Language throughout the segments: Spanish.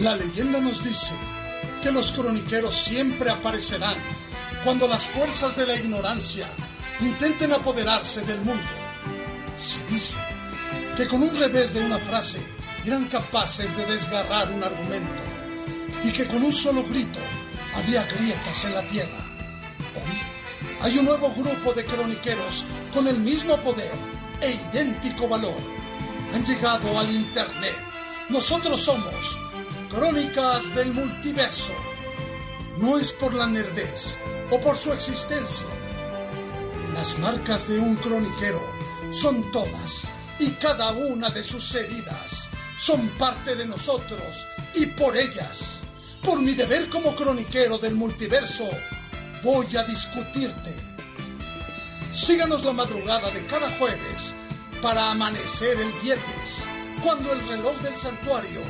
La leyenda nos dice que los croniqueros siempre aparecerán cuando las fuerzas de la ignorancia intenten apoderarse del mundo. Se dice que con un revés de una frase eran capaces de desgarrar un argumento y que con un solo grito había grietas en la tierra. Hoy hay un nuevo grupo de croniqueros con el mismo poder e idéntico valor. Han llegado al Internet. Nosotros somos Crónicas del Multiverso. No es por la nerdez o por su existencia. Las marcas de un croniquero son todas y cada una de sus heridas son parte de nosotros y por ellas, por mi deber como croniquero del multiverso, voy a discutirte. Síganos la madrugada de cada jueves para amanecer el viernes, cuando el reloj del santuario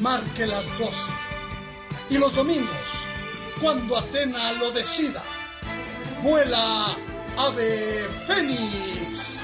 marque las doce. Y los domingos, cuando Atena lo decida. Vuela, ave fénix.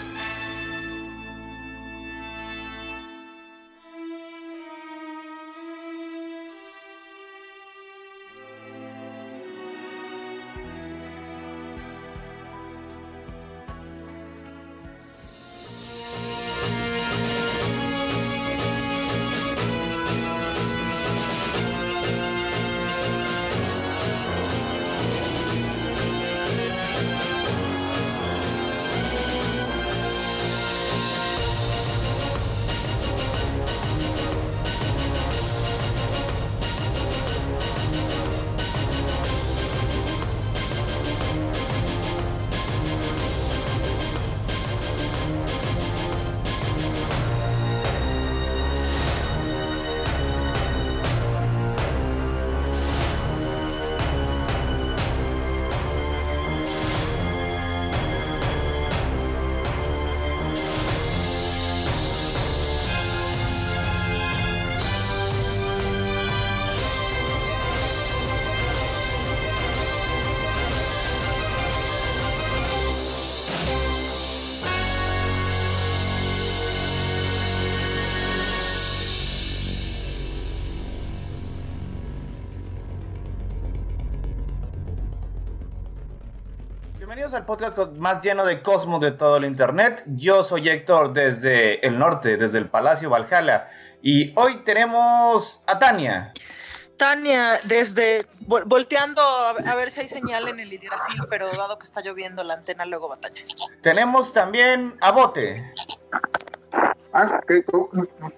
Al podcast más lleno de cosmos de todo el internet. Yo soy Héctor desde el norte, desde el Palacio Valhalla. Y hoy tenemos a Tania. Tania, desde volteando a, ver si hay señal en el Idiracil, pero dado que está lloviendo, la antena luego batalla. Tenemos también a Bote. Ah, ¿qué?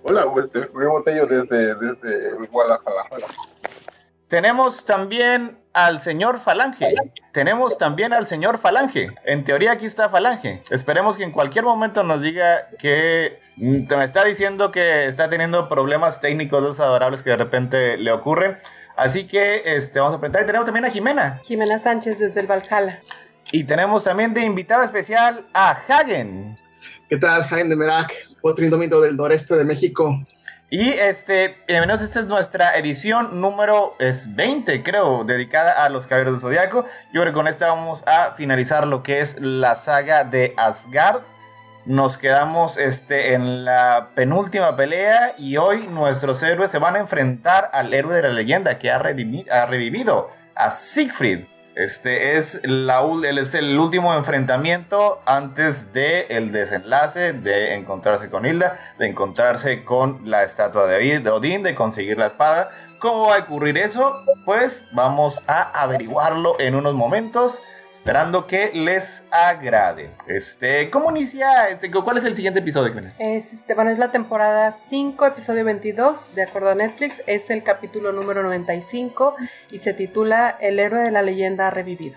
Hola, este, Botello desde, desde Guadalajara. Tenemos también al señor Falange. Tenemos también al señor Falange. En teoría aquí está Falange. Esperemos que en cualquier momento nos diga que mm, me está diciendo que está teniendo problemas técnicos dos adorables que de repente le ocurren. Así que este, vamos a presentar. Y tenemos también a Jimena. Jimena Sánchez desde el Valhalla. Y tenemos también de invitado especial a Hagen. ¿Qué tal, Hagen de Merak? Otro indomito del noreste de México. Y este, menos esta es nuestra edición número es 20, creo, dedicada a los Caballeros del Zodiaco. Yo creo que con esta vamos a finalizar lo que es la saga de Asgard. Nos quedamos este, en la penúltima pelea y hoy nuestros héroes se van a enfrentar al héroe de la leyenda que ha, ha revivido, a Siegfried. Este es, es el último enfrentamiento antes del el desenlace de encontrarse con Hilda, de encontrarse con la estatua de Odín, de conseguir la espada. ¿Cómo va a ocurrir eso? Pues vamos a averiguarlo en unos momentos esperando que les agrade. Este, ¿cómo inicia? Este, ¿Cuál es el siguiente episodio? Es, este, bueno, es la temporada 5, episodio 22, de acuerdo a Netflix. Es el capítulo número 95 y se titula El héroe de la leyenda ha revivido.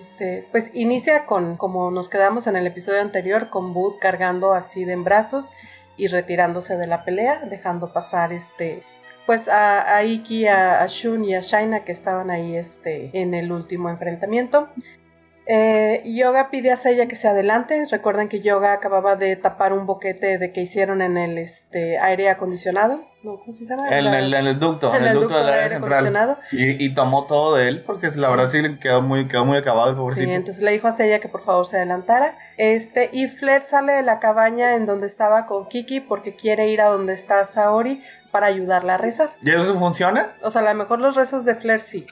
Este, pues inicia con, como nos quedamos en el episodio anterior, con Bud cargando así de en brazos y retirándose de la pelea, dejando pasar este, pues a, a Iki, a, Shun y a Shaina que estaban ahí este, en el último enfrentamiento. Eh, Yoga pide a Seiya que se adelante. Recuerden que Yoga acababa de tapar un boquete de que hicieron en el este, aire acondicionado. No, ¿cómo se llama? En el, en el ducto, en el ducto del aire central. acondicionado. Y, y tomó todo de él, porque la verdad sí quedó muy, quedó muy acabado el Sí, pobrecito. entonces le dijo a ella que por favor se adelantara. Este, y Flair sale de la cabaña en donde estaba con Kiki porque quiere ir a donde está Saori para ayudarla a rezar. ¿Y eso funciona? O sea, a lo mejor los rezos de Flair sí.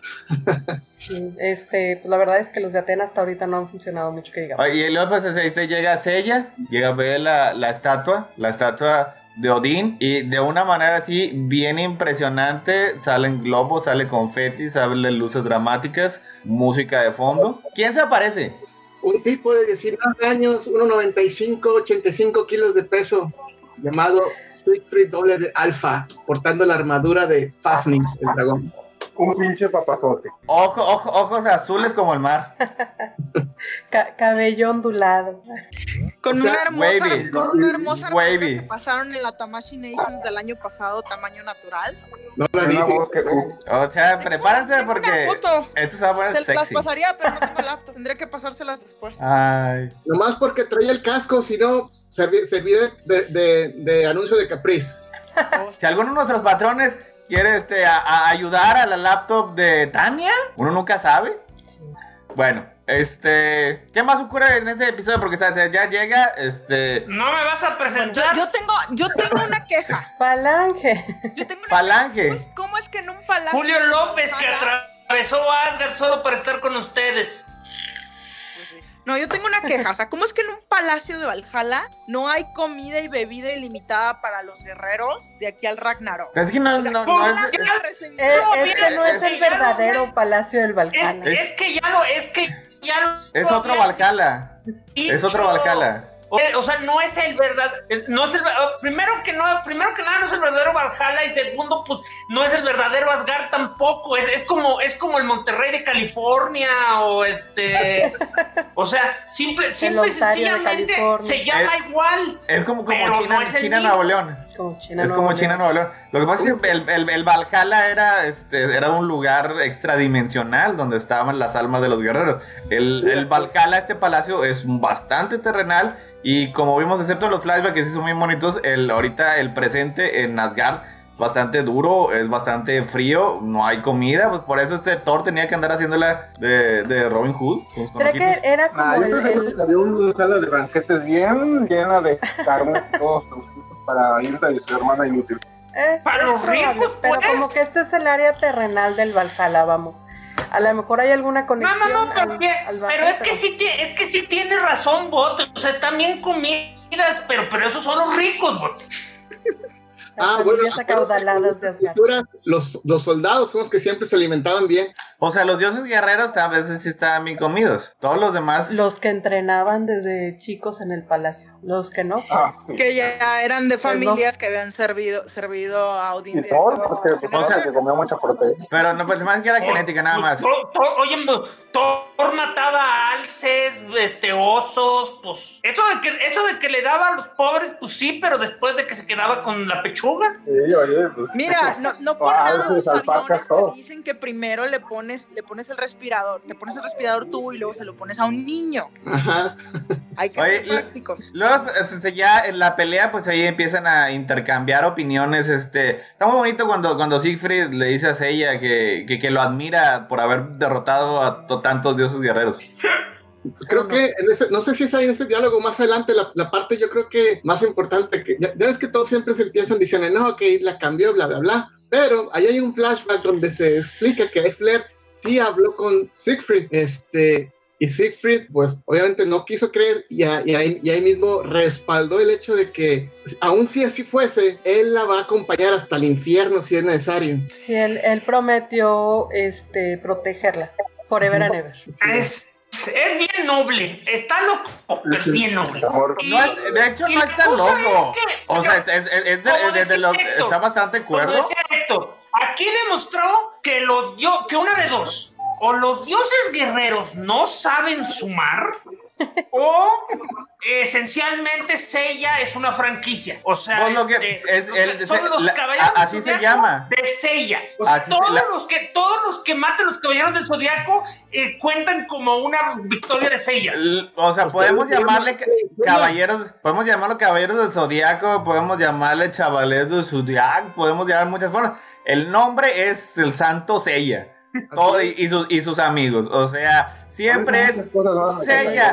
Este, pues la verdad es que los de Atenas hasta ahorita no han funcionado mucho que digamos. Oye, Y luego pues este, llega a Sella, llega a ver la, la estatua, la estatua de Odín, y de una manera así bien impresionante, salen globos, sale confeti, salen luces dramáticas, música de fondo. ¿Quién se aparece? Un tipo de 19 años, 1,95, 85 kilos de peso, llamado Siegfried Doble de Alpha, portando la armadura de Fafnir, el dragón. Un pinche papazote. Ojo, ojo, ojos azules como el mar. Ca- cabello ondulado. Con O sea, una hermosa, wavy. con una hermosa que pasaron en la Tamashi Nations del año pasado, tamaño natural. No la vi. O sea, prepárense Tengo porque esto se va a poner Te las sexy. pasaría, pero no tengo laptop. Tendría que pasárselas después. Ay. Nomás porque traía el casco, si no, serví- servía de, de- de anuncio de Caprice. Si alguno de nuestros patrones quiere este, a- a ayudar a la laptop de Tania, uno nunca sabe. Bueno, este, ¿qué más ocurre en este episodio? Porque o sea, ya llega, este, No me vas a presentar. yo tengo, yo tengo una queja. Falange. Yo tengo una Falange. queja. Pues, ¿Cómo es que en un palacio? Julio López que atravesó a Asgard solo para estar con ustedes. No, yo tengo una queja. O sea, ¿cómo es que en un palacio de Valhalla no hay comida y bebida ilimitada para los guerreros de aquí al Ragnarok? es que no, O sea, no, ¿cómo no la es, que no es el es que ya lo- verdadero palacio del Es, Valhalla. es que ya lo, es que ya lo es otro Valhalla. Es otro. Valhalla. O, o sea, no es el verdad, no es el oh, primero que no, primero que nada no es el verdadero Valhalla y segundo pues no es el verdadero Asgard tampoco, es, es como es como el Monterrey de California o este, o sea, simple simple sencillamente se llama igual. Es como, como Pero China, no es China. Nuevo León. Como China Es como. China Nuevo León. Lo que pasa es que el, el, el Valhalla era, este, era un lugar extradimensional donde estaban las almas de los guerreros. El, el Valhalla, este palacio, es bastante terrenal. Y como vimos, excepto los flashbacks que sí son muy bonitos, el, ahorita el presente en Asgard bastante duro, es bastante frío, no hay comida. Pues por eso este Thor tenía que andar haciéndola de, de Robin Hood. ¿Será que era como Ah, el, el- que había una sala de banquetes bien llena de carnes y todos para Hilda y su hermana inútil. Es, Para los probable, ricos, pero pues. como que este es el área terrenal del Valhalla, vamos. A lo mejor hay alguna No, conexión. no, no, pero, al- que- al pero Valhalla, es que sí es que sí tiene razón, Bot. O sea, están bien comidas, pero, pero esos son los ricos, Bot. Ah, bueno, familias acaudaladas de Asgard. los, los soldados son los que siempre se alimentaban bien. O sea, los dioses guerreros a veces sí estaban bien comidos. Todos los demás. Los que entrenaban desde chicos en el palacio. Los que no, pues. Ah, sí. Que ya eran de Pues no. familias que habían servido, servido a Odín porque, porque O sea- que comió mucha proteína. Pero no, pues más que era genética nada más. Oye, Thor mataba a alces, este, osos, pues. Eso de que, eso de que le daba a los pobres, pues sí, pero después de que se quedaba con la pechuga. Sí, oye, pues, Mira, no, no por Ah, nada los aviones te dicen que primero le pones, le pones el respirador, te pones el respirador tú y luego se lo pones a un niño. Ajá. Hay que Oye, ser prácticos. Luego, este, ya en la pelea, pues ahí empiezan a intercambiar opiniones. Este, está muy bonito cuando, cuando Siegfried le dice a Seiya que, que, que lo admira por haber derrotado a to- tantos dioses guerreros. Creo que en ese, no sé si es ahí en ese diálogo más adelante, la, la parte yo creo que más importante, que ya, ya ves que todos siempre se empiezan diciendo, no, que la cambió, bla, bla, bla. Pero ahí hay un flashback donde se explica que Flair sí habló con Siegfried, este, y Siegfried, pues obviamente no quiso creer y, a- y ahí, y ahí mismo respaldó el hecho de que, aun si así fuese, él la va a acompañar hasta el infierno si es necesario. Sí, él, él prometió este, protegerla. Forever and ever. Es, es bien noble. Está loco, pero es bien noble. amor. Y- No es- de hecho, no la es tan cosa loco. es que- O sea, es, es- es de- Como es de decía los- Héctor, está bastante cuerdo. Héctor, aquí demostró que los dio que una de dos, o los dioses guerreros no saben sumar, o esencialmente Seiya es una franquicia. O sea, Pues lo que- este, es el- son los la- caballeros del así se Zodiaco llama. De Seiya. O sea, Así se- todos, la- los que, todos los que maten los caballeros del zodiaco eh, cuentan como una victoria de Seiya. L- O sea, podemos llamarle ca- caballeros, podemos llamarlo caballeros del zodiaco, podemos llamarle chavales del zodiaco, podemos llamar muchas formas. El nombre es el Santo Seiya. Todo, y, y sus, y sus amigos. O sea, siempre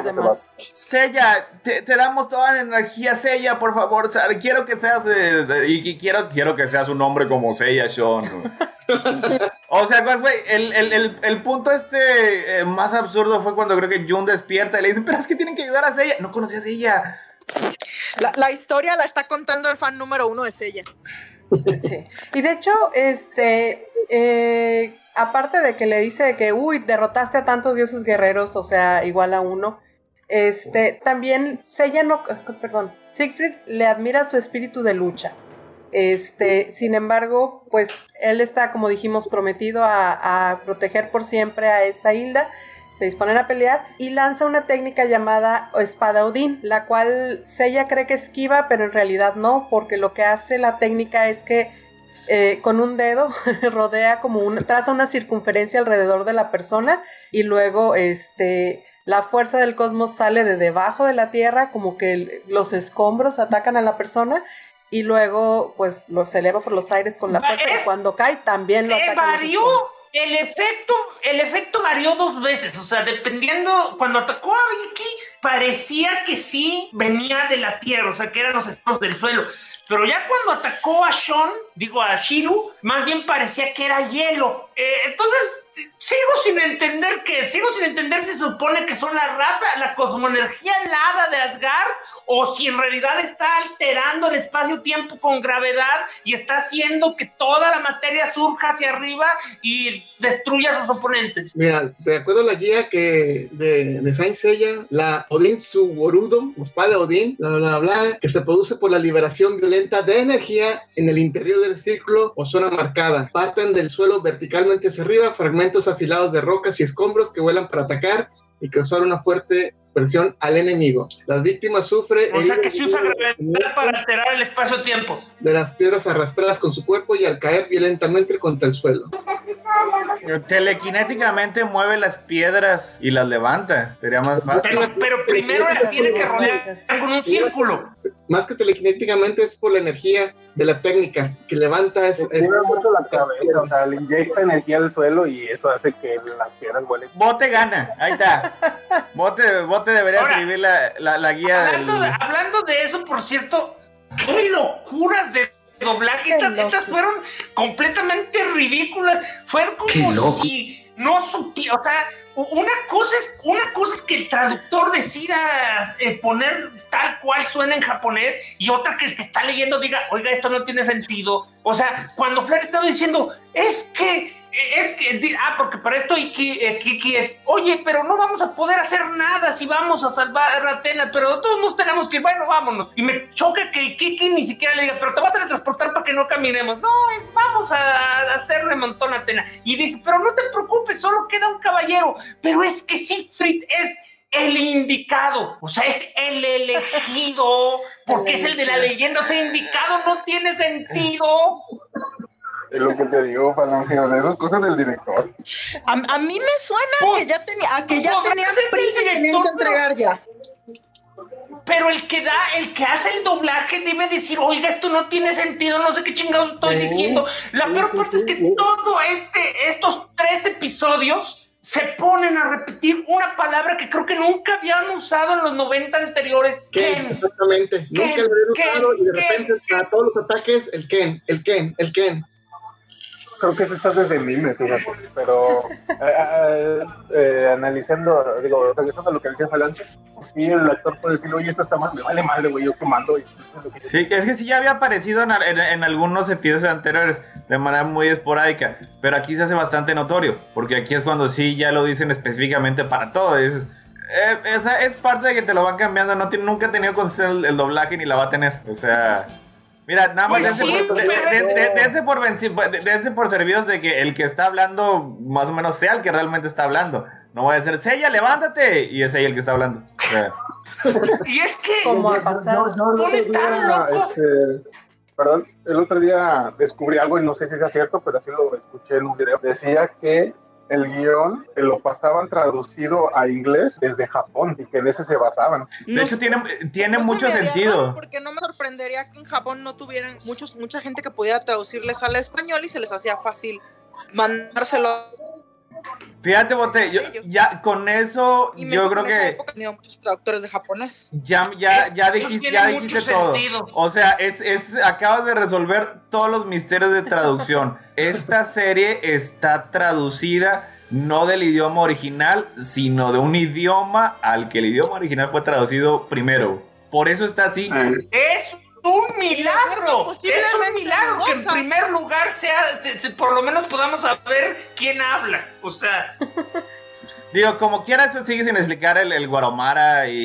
demás. Sella, te, te damos toda la energía, Sella, por favor. Sar- Quiero que seas. eh, y quiero, quiero que seas un hombre como Sella, Sean. o sea, ¿cuál fue? El, el- el- el punto este eh, más absurdo fue cuando creo que Jun despierta y le dice: Pero es que tienen que ayudar a Sella. No conocía a Sella. La, la historia la está contando el fan número uno de Sella. Sí. Y de hecho, este, eh, aparte de que le dice que, uy, derrotaste a tantos dioses guerreros, o sea, igual a uno, este, también Seiya no, perdón, Siegfried le admira su espíritu de lucha. Este, sin embargo, pues él está, como dijimos, prometido a, a proteger por siempre a esta Hilda. Se disponen a pelear y lanza una técnica llamada espada Odín, la cual Seiya cree que esquiva, pero en realidad no, porque lo que hace la técnica es que eh, con un dedo rodea como una, traza una circunferencia alrededor de la persona y luego este, la fuerza del cosmos sale de debajo de la tierra, como que el- los escombros atacan a la persona y luego pues lo se eleva por los aires con la fuerza y es- cuando cae también lo Eh, varió, el efecto, el efecto varió dos veces, o sea, dependiendo, cuando atacó a Vicky, parecía que sí venía de la tierra, o sea, que eran los escombros del suelo, pero ya cuando atacó a Sean, digo a Shiru, más bien parecía que era hielo, Eh, entonces... Sigo sin entender que, sigo sin entender si se supone que son la rata, la cosmoenergía helada de Asgard, o si en realidad está alterando el espacio-tiempo con gravedad y está haciendo que toda la materia surja hacia arriba y destruya a sus oponentes. Mira, de acuerdo a la guía que de, de Saint la Odin Suborudo, o espada Odin, bla, bla, bla, que se produce por la liberación violenta de energía en el interior del círculo o zona marcada. Parten del suelo verticalmente hacia arriba, fragmentos afilados de rocas y escombros que vuelan para atacar y causar una fuerte al enemigo. Las víctimas sufren O sea que se usa gravedad para alterar el espacio-tiempo. de las piedras arrastradas con su cuerpo y al caer violentamente contra el suelo. Telequinéticamente mueve las piedras y las levanta. Sería más fácil. Pero, pero primero las tiene que rodear con un círculo. Más que telequinéticamente es por la energía de la técnica que levanta es, es- Mueve mucho la cabeza, o sea, le inyecta energía al suelo y eso hace que las piedras vuelen. Bote gana, ahí está. Bote, Bote debería Ahora, escribir la, la, la guía del. Hablando de, hablando de eso, por cierto, qué locuras de doblaje. Estas, estas fueron completamente ridículas. Fueron como si no supiera. O sea, una cosa, es, una cosa es que el traductor decida eh, poner tal cual suena en japonés y otra que el que está leyendo diga, oiga, esto no tiene sentido. O sea, cuando Flair estaba diciendo, es que, es que, ah, porque para esto Iki, eh, Kiki es, oye, pero no vamos a poder hacer nada si vamos a salvar a Atena, pero todos nos tenemos que ir, bueno, vámonos. Y me choca que Kiki ni siquiera le diga, pero te va a teletransportar para que no caminemos. No, es, vamos a, hacerle montón a Atena. Y dice, pero no te preocupes, solo queda un caballero. Pero es que Siegfried es el indicado, o sea, es el elegido, porque es el de la leyenda, o sea, indicado no tiene sentido. Es lo que te digo, Falange, o sea, esas cosas del director. A, a mí me suena Pues, que ya tenía, a que ya pues, tenían prisa y el tenían que entregar ya. Pero el que da, el que hace el doblaje debe decir, oiga, esto no tiene sentido, no sé qué chingados estoy diciendo. La peor parte es que todo este, estos tres episodios se ponen a repetir una palabra que creo que nunca habían usado en los 90 anteriores. Ken, Ken. exactamente. Nunca lo habían Ken, usado y de Ken, repente para todos los ataques, el Ken, el Ken, el Ken. Creo que eso está desde fíjate. Pero eh, eh, eh, analizando, digo, regresando a lo que decía Falange, sí, el actor puede decir, oye, esto está mal, me vale madre, güey, yo comando. Y, Sí, es que sí ya había aparecido en, en- en algunos episodios anteriores de manera muy esporádica, pero aquí se hace bastante notorio, porque aquí es cuando sí ya lo dicen específicamente para todo. Es, eh, esa es parte de que te lo van cambiando, no nunca ha tenido consistencia el, el doblaje ni la va a tener. O sea, mira, nada más Pues dense, sí, por, de- dense por dense por servidos de que el que está hablando más o menos sea el que realmente está hablando. No voy a decir, Seiya, levántate. Y es ella el que está hablando. O sea, Y es que. Como ha pasado. tan día, loco. este, perdón, el otro día descubrí algo y no sé si sea cierto, pero así lo escuché en un video. Decía que el guion eh, lo pasaban traducido a inglés desde Japón y que en ese se basaban. de No hecho, tiene, tiene No mucho sentido. Porque no me sorprendería que en Japón no tuvieran muchos, mucha gente que pudiera traducirles al español y se les hacía fácil mandárselo. Fíjate, Bote, yo, ya con eso Y yo creo que época tenía muchos traductores de japonés. ya, ya, ya Eso dijiste, ya dijiste todo. sentido. O sea, es, es, acabas de resolver todos los misterios de traducción. Esta serie está traducida no del idioma original, sino de un idioma al que el idioma original fue traducido primero. Por eso está así. Eh, Es un milagro. Es un milagro que en primer lugar sea, se- se- por lo menos podamos saber quién habla. O sea, Digo, como quiera, eso sigue sin explicar el, el Guaromara y,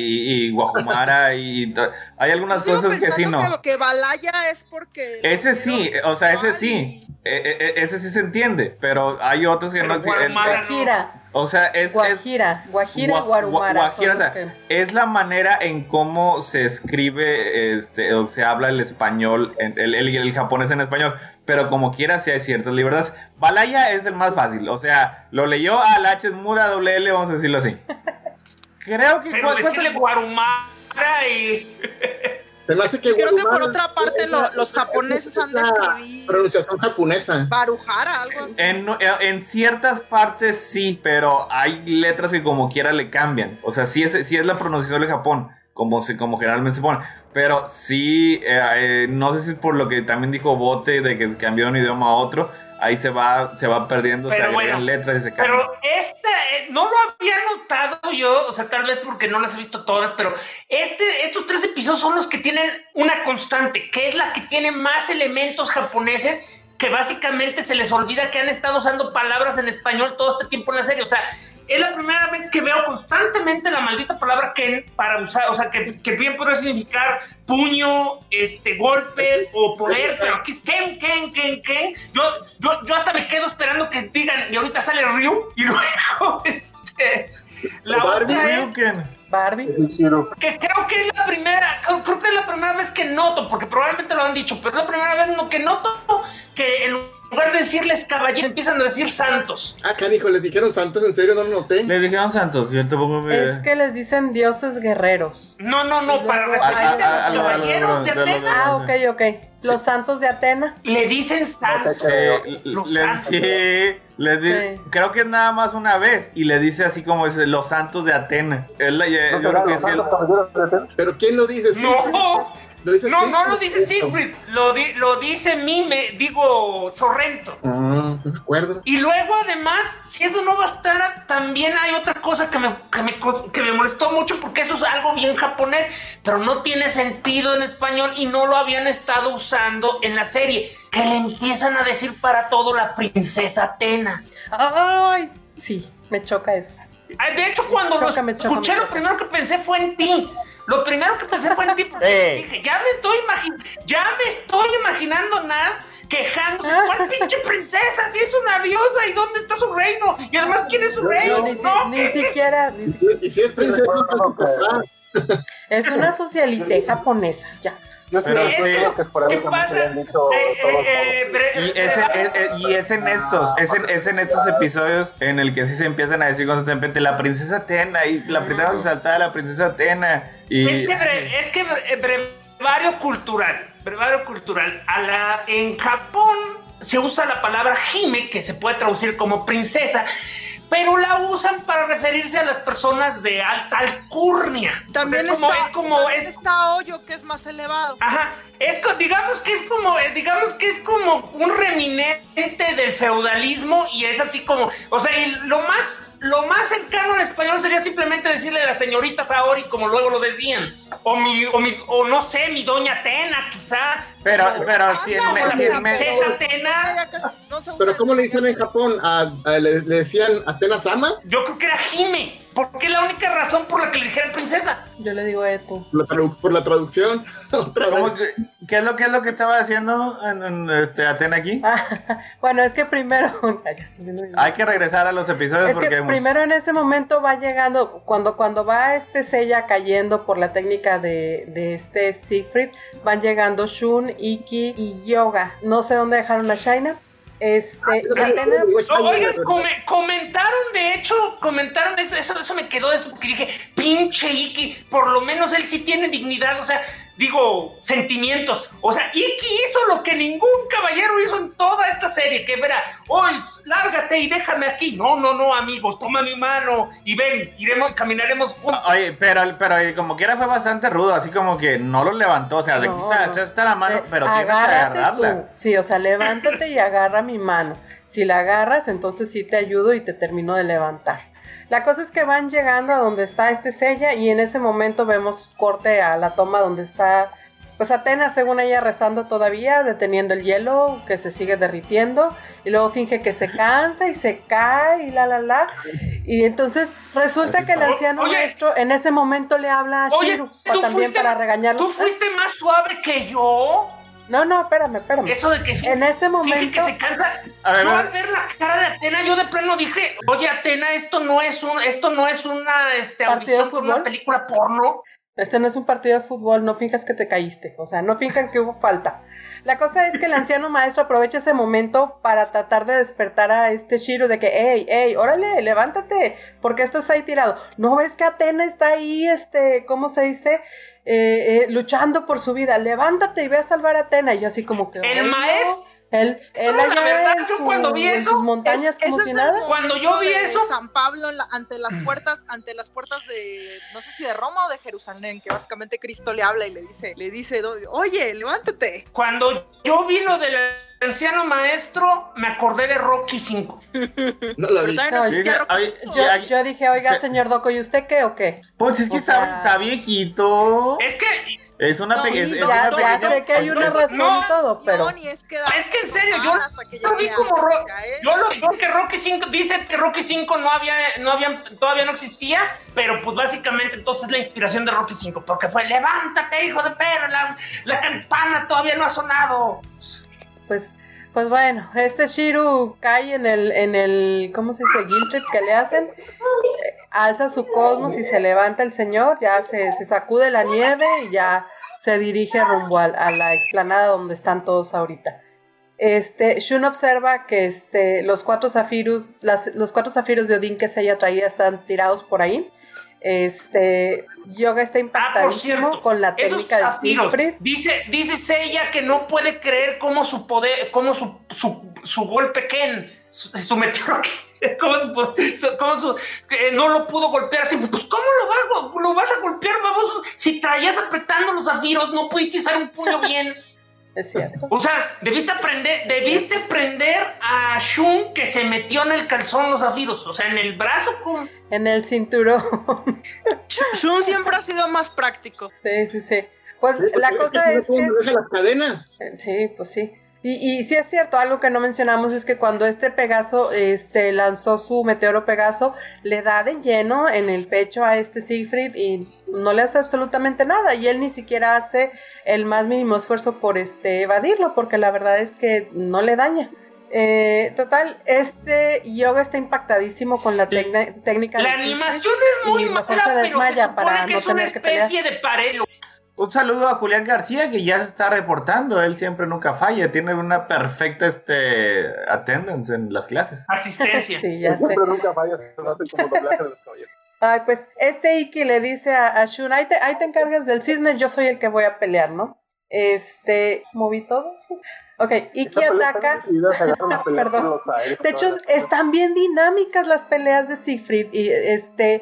y Guajumara y hay algunas Sigo cosas que sí no. Que, que Balaya es porque. Ese sí, o sea, ese sí. E- e- e- ese sí se entiende, pero hay otros que Pero no. el- el- Guajira, o sea, es, es, Guajira, Guajira, Gua- Guarumara. Gua- Guajira, o sea, que- es la manera en cómo se escribe, este, o se habla el español, el, el- el japonés en español, pero como quiera, sí hay ciertas libertades. Balaya es el más fácil, o sea, lo leyó a la H es muda, doble L, vamos a decirlo así. Creo que pero decirle Guarumara y. Se me hace que creo que por otra parte es lo- los japoneses han de es la escribir- pronunciación japonesa. Barujara, algo así. En, en ciertas partes sí, pero hay letras que como quiera le cambian. O sea, sí es, sí es la pronunciación de Japón, como, se, como generalmente se pone. Pero sí, eh, eh, no sé si por lo que también dijo Bote de que se cambió de un idioma a otro, ahí se va, se va perdiendo, se Pero agregan bueno, letras y se cambian. Pero esta, eh, no lo había notado yo, o sea, tal vez porque no las he visto todas, pero este, estos tres episodios son los que tienen una constante, que es la que tiene más elementos japoneses que básicamente se les olvida que han estado usando palabras en español todo este tiempo en la serie. O sea, es la primera vez que veo constantemente la maldita palabra Ken para usar, o sea, que, que bien podría significar puño, este, golpe o poder, pero aquí es Ken, Ken, Ken, Ken. Yo, yo, yo hasta me quedo esperando que digan, y ahorita sale Ryu, y luego, este, la Barbie, otra es. Barbie. que creo que es la primera, creo, creo que es la primera vez que noto, porque probablemente lo han dicho, pero es la primera vez no, que noto que en lugar de decirles caballeros, empiezan a decir santos. Ah, canijo, les dijeron santos, en serio, no lo noté. Les dijeron santos, yo te pongo mi- Es que les dicen dioses guerreros. No, no, no, para referirse A- a- a a los caballeros de de lo- de lo- Atena, Ah, ok, ok. Los santos de Atena. le dicen santos. Sí, Los les, santos. sí, les Sí. creo que es nada más una vez y le dice así como dice, los santos de Atena. Yo ¿No creo que sí, Atenas? Pero ¿quién lo dice? No, ¿Lo dice no, Siegfried? no lo dice Siegfried, lo, di- lo dice Mime, digo Sorrento. Ah, no me acuerdo. Y luego además, si eso no bastara, también hay otra cosa que me, que me, que me molestó mucho porque eso es algo bien japonés, pero no tiene sentido en español y no lo habían estado usando en la serie, que le empiezan a decir para todo la princesa Atena. Ay, sí, me choca eso. De hecho, cuando Choca, lo me choca, escuché, me lo primero que pensé fue en ti. Lo primero que pensé fue en ti porque Eh. dije, ya me estoy imaginando, ya me estoy imaginando Nas quejándose. ¿Cuál pinche princesa? Si es una diosa, ¿y dónde está su reino? Y además, ¿quién es su reino? No, ni, si- No, ni siquiera. ni si- Y si es princesa, ah, es una socialité japonesa, ya. Yo sí Pero que ¿Qué esporádicamente pasa? dicho Eh, todos, eh, eh, Y es, en, es- y es en estos, es en, es en estos episodios en el que sí se empiezan a decir constantemente la princesa Atena y la princesa exaltada la princesa Atena. Y Es que, bre- es que bre- brevario cultural, brevario cultural. A la, en Japón se usa la palabra hime, que se puede traducir como princesa, pero la usan para referirse a las personas de alta alcurnia. También es como, está, es como es está Hoyo, que es más elevado. Ajá, es digamos que es como, eh, digamos que es como un reminente del feudalismo y es así como, o sea, lo más, lo más cercano al español sería simplemente decirle a la señorita Saori como luego lo decían, o mi, o mi, o no sé, mi doña Atena, quizá. pero, pero Ah, si no, en, me- pues, si en Atena, ¿Pero cómo le dicen en Japón? ¿A, a- le, le decían Atenas Sama? yo creo que era Jime. ¿Por qué la única razón por la que le dijeron princesa? Yo le digo Etu. La por la traducción. Otra ¿Cómo vez. que- ¿Qué es lo que es lo que estaba haciendo en, en, este Atena aquí? Ah, bueno, es que primero. Hay que regresar a los episodios Es porque que hemos- primero en ese momento va llegando, cuando, cuando va este Seiya cayendo por la técnica de, de este Siegfried, van llegando Shun, Iki y Yoga. No sé dónde dejaron a Shaina. Este, Atena, No, oigan, come- comentaron, de hecho, comentaron eso, eso, eso me quedó de esto porque dije, pinche Iki, por lo menos él sí tiene dignidad, o sea, digo, sentimientos. O sea, Iki hizo lo que ningún caballero hizo en toda esta serie, que verá, hoy lárgate y déjame aquí. No, no, no, amigos, toma mi mano y ven, iremos, caminaremos juntos. Oye, pero, pero eh, como quiera fue bastante rudo, así como que no lo levantó, o sea, de aquí No, está, no. está- está la mano, pero tienes que agarrarla. tú. Sí, o sea, levántate y agarra mi mano. Si la agarras, entonces sí te ayudo y te termino de levantar. La cosa es que van llegando a donde está este Sella y en ese momento vemos corte a la toma donde está, pues Atenas, según ella, rezando todavía, deteniendo el hielo que se sigue derritiendo y luego finge que se cansa y se cae y la la la. Y entonces resulta que el anciano Oye. maestro en ese momento le habla a Oye, Shiru también fuiste- para regañarlo. ¿Tú fuiste más suave que yo? No, no, espérame, espérame. Eso de que En ese momento, que se cansa. A ver, yo a al ver. la cara de Atena, yo de plano dije, oye Atena, esto no es un, esto no es una este, ¿Partido de audición por una película porno. Este no es un partido de fútbol, no finjas que te caíste, o sea, no finjan que hubo falta. La cosa es que el anciano maestro aprovecha ese momento para tratar de despertar a este Shiro de que, hey, hey, órale, levántate, ¿por qué estás ahí tirado? ¿No ves que Atena está ahí, este, ¿cómo se dice? Eh, eh, luchando por su vida, levántate y ve a salvar a Atena. Y yo así como que... El maestro- Él, él No, la verdad, en, yo su- cuando vi en eso, sus montañas Es- como si nada. Cuando yo vi eso- San Pablo la- ante las puertas, ante las puertas de, no sé si de Roma o de Jerusalén, que básicamente Cristo le habla y le dice, le dice, oye, levántate. Cuando yo vi lo del anciano maestro, me acordé de Rocky 5. No la vi. no No, sí. Yo, dije, oiga, se- señor Doco, ¿y usted qué o qué? Pues es que O está, sea- está viejito. Es que, Es una No, es ya- una ya pequeña- sé que hay una es- razón No, y todo, pero... Es, que, es que en serio, yo, yo vi como Ro- yo lo vi que Rocky 5 dice que Rocky 5 no había, no había, todavía no existía, pero pues básicamente entonces la inspiración de Rocky 5, porque fue levántate, hijo de perra, la, la campana todavía no ha sonado. Pues, pues bueno, este Shiru cae en el, en el, ¿cómo se dice? Trip que le hacen. Eh, alza su cosmos y se levanta el señor, ya se, se sacude la nieve y ya se dirige rumbo al- a, la explanada donde están todos ahorita. Este, Shun observa que este, los cuatro zafiros, las- los cuatro zafiros de Odín que se haya traído están tirados por ahí. Este, Yoga está Ah, por impactadísimo cierto, con la técnica de Siegfried. dice, dice Seiya que no puede creer cómo su poder, cómo su, su, su golpe Ken, su, su meteoro, cómo su, cómo su- no lo pudo golpear así, pues cómo lo, va, lo vas a golpear, baboso, si traías apretando los zafiros, no pudiste usar un puño bien. Es cierto. O sea, debiste aprender, debiste aprender a Shun que se metió en el calzón los zafiros, o sea, en el brazo con... En el cinturón. Shun siempre ha sido más práctico. Sí, sí, sí. Pues Sí, la cosa es pueden que... las cadenas. eh, Sí, pues sí. Y, y sí es cierto, algo que no mencionamos es que cuando este Pegaso este, lanzó su meteoro Pegaso, le da de lleno en el pecho a este Siegfried y no le hace absolutamente nada. Y él ni siquiera hace el más mínimo esfuerzo por este, evadirlo, porque la verdad es que no le daña. Eh, total, este yoga está impactadísimo con la técnica La de animación es muy mala, pero se desmaya supone para que no es una tener que pelear. especie de parelo. Un saludo a Julián García que ya se está reportando. Él siempre nunca falla. Tiene una perfecta este, attendance en las clases. Asistencia. Sí, ya sé. Siempre nunca hacen como doblaje de los caballeros. Ay, pues este Iki le dice a, a Shun, ahí te, ahí te encargas del cisne, yo soy el que voy a pelear, ¿no? Este, ¿moví todo? Ok, Iki ataca. Perdón. De hecho, están bien dinámicas las peleas de Siegfried y este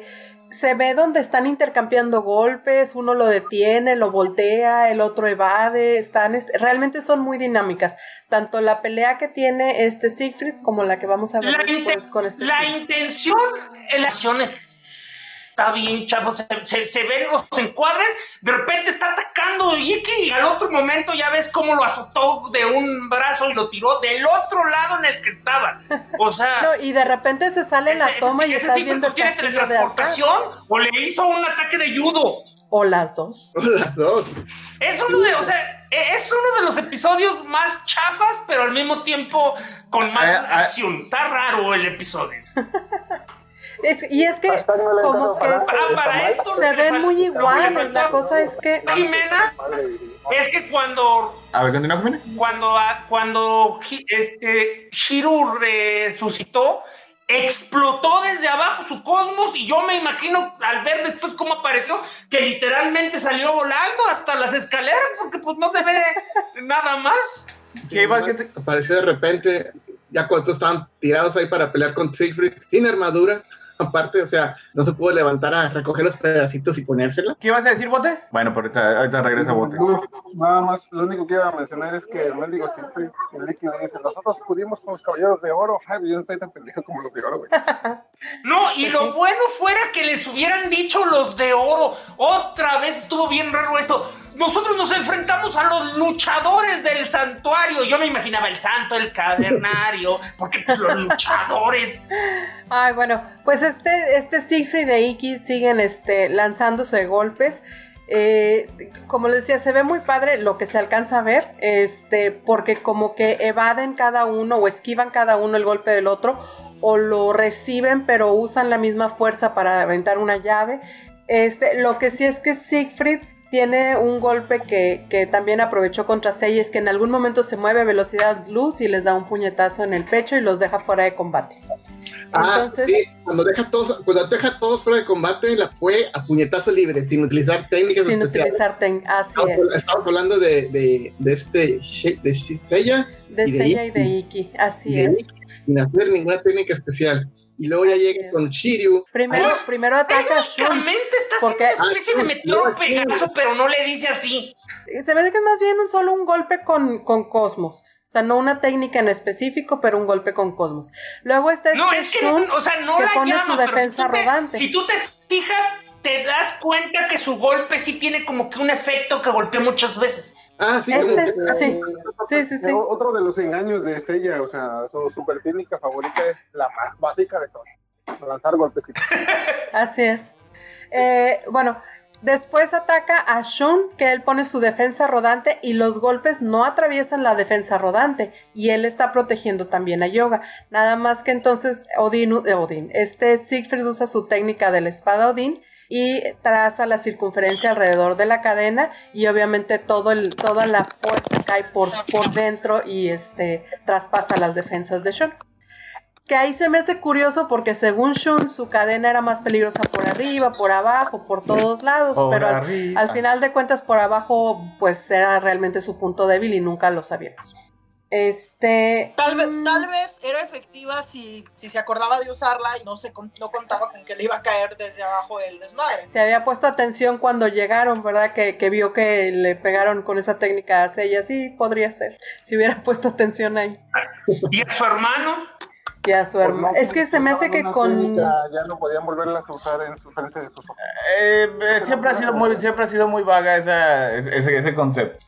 se ve donde están intercambiando golpes, uno lo detiene, lo voltea, el otro evade, están realmente son muy dinámicas, tanto la pelea que tiene este Siegfried como la que vamos a ver La, después con este la intención, la acción está bien, chavo. Se, se- se ven los encuadres, de repente está atacando y y al otro momento ya ves cómo lo azotó de un brazo y lo tiró del otro lado en el que estaba. O sea. No, y de repente se sale la ese- toma y ese estás tipo viendo el tiene teletransportación o le hizo un ataque de judo. O las dos. Las dos. Es uno de, o sea, e- es uno de los episodios más chafas, pero al mismo tiempo con más Eh, eh. acción. Está raro el episodio. Es- y es que no como que para- Ah, para esto se ven muy le iguales. La cosa es que Jimena, es que cuando A ver, continúa, Jimena. cuando, cuando este, Shiru resucitó, explotó desde abajo su cosmos y yo me imagino al ver después cómo apareció que literalmente salió volando hasta las escaleras porque pues no se ve nada más. ¿Qué iba a que Apareció de repente, ya cuando estaban tirados ahí para pelear con Siegfried, sin armadura. Aparte, o sea, no se pudo levantar a recoger los pedacitos y ponérsela. ¿Qué ibas a decir, Bote? Bueno, pero ahorita, ahorita regresa Bote. Nada más, lo único que iba a mencionar es que el mendigo siempre, el líquido dice, nosotros pudimos con los caballeros de oro. Ay, yo no estoy tan pendejo como los de oro, güey. No, y lo bueno fuera que les hubieran dicho los de oro. Otra vez estuvo bien raro esto. Nosotros nos enfrentamos a los luchadores del santuario. Yo me imaginaba el santo, el cavernario, porque pues, los luchadores. Ay, bueno, pues este, este Siegfried e Iki siguen este, lanzándose golpes. Eh, como les decía, se ve muy padre lo que se alcanza a ver, este, porque como que evaden cada uno o esquivan cada uno el golpe del otro, o lo reciben pero usan la misma fuerza para aventar una llave. Este, lo que sí es que Siegfried tiene un golpe que, que también aprovechó contra Sei, es que en algún momento se mueve a velocidad luz y les da un puñetazo en el pecho y los deja fuera de combate. Ah, Entonces, sí, cuando deja todos, cuando deja todos fuera de combate, la fue a puñetazo libre, sin utilizar técnicas sin especiales. utilizar ten- así Estamos, es, estamos hablando de, de, de este de Seiya de y de Seiya y de Iki. Iki, así y de es. Iki, sin hacer ninguna técnica especial. Y luego ya llega con Shiryu. Primero, Pues, primero ataca a Shun. Está Porque- haciendo una especie de no, pegaso, pero no le dice así. Se ve que es más bien un solo un golpe con, con Cosmos. O sea, no una técnica en específico, pero un golpe con Cosmos. Luego está No, este es que, Shun, o sea, no que la pone llama, su defensa si te- rodante. Si tú te fijas, te das cuenta que su golpe sí tiene como que un efecto que golpea muchas veces. Ah, sí, Este es- sí. Sí, sí, sí. Otro de los engaños de Estrella, o sea, su super técnica favorita es la más básica de todas. Lanzar golpecitos. Así es. Eh, bueno, después ataca a Shun, que él pone su defensa rodante y los golpes no atraviesan la defensa rodante y él está protegiendo también a Yoga. Nada más que entonces Odin, eh, Odin este Siegfried usa su técnica de la espada Odin y traza la circunferencia alrededor de la cadena y obviamente todo el, toda la fuerza cae por, por dentro y este traspasa las defensas de Shun. Que ahí se me hace curioso porque según Shun su cadena era más peligrosa por arriba, por abajo, por todos lados, Por pero al, al final de cuentas por abajo pues era realmente su punto débil y nunca lo sabíamos. Este... Tal vez, mm, tal vez era efectiva si, si se acordaba de usarla y no, se, con- no contaba con que le iba a caer desde abajo el desmadre. Se había puesto atención cuando llegaron, ¿verdad? Que, que vio que le pegaron con esa técnica a Seiya. Sí, podría ser. Si hubiera puesto atención ahí. Y a su hermano, Y a su Pues hermano. no, Es que se me hace que con... Ya no podían volverlas a usar en su frente de sus ojos. Eh, eh, siempre ha sido muy, siempre ha sido muy vaga esa, ese, ese concepto.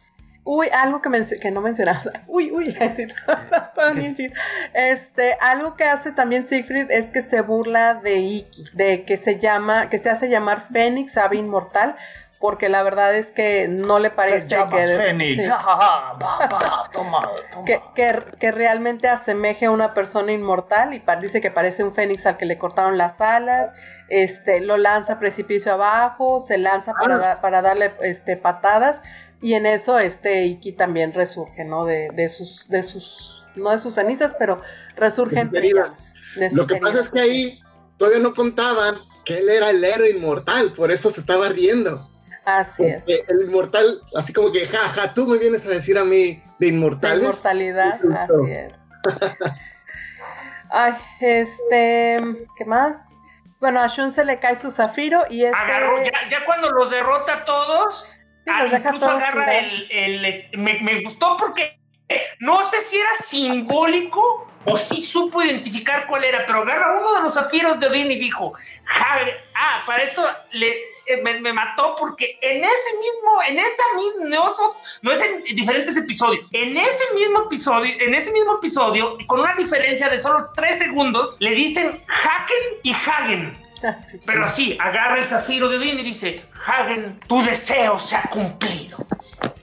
Uy, algo que, no mencionamos. Uy, uy, así todo, todo bien chido. Este, algo que hace también Siegfried es que se burla de Iki, de que se llama, que se hace llamar Fénix, ave inmortal, porque la verdad es que no le Te parece llamas que, Fénix. sí. Va, va, toma, toma. que, que- que realmente asemeje a una persona inmortal y dice que parece un fénix al que le cortaron las alas, este, lo lanza precipicio abajo, se lanza para, da- para darle este, patadas y en eso este Iki también resurge, ¿no? De, de sus, de sus, no de sus cenizas, pero resurge De sus de Lo que pasa es que ahí todavía no contaban que él era el héroe inmortal, por eso se estaba riendo. Así es. El inmortal, así como que, jaja, tú me vienes a decir a mí de inmortales. inmortalidad, Justo. así es. Ay, este, ¿qué más? Bueno, a Shun se le cae su zafiro y este... agarró, ya, ya cuando los derrota a todos, ah, incluso agarra tirados. el, el, este, me, me gustó porque no sé si era simbólico o si supo identificar cuál era, pero agarra uno de los zafiros de Odín y dijo, "Ja- ah, para esto le, eh, me, me mató porque en ese mismo, en esa misma, no, no es en diferentes episodios, en ese mismo episodio, en ese mismo episodio, con una diferencia de solo tres segundos, le dicen Haken y Hagen. Así. Pero sí, agarra el zafiro de Odín y dice, Hagen, tu deseo se ha cumplido.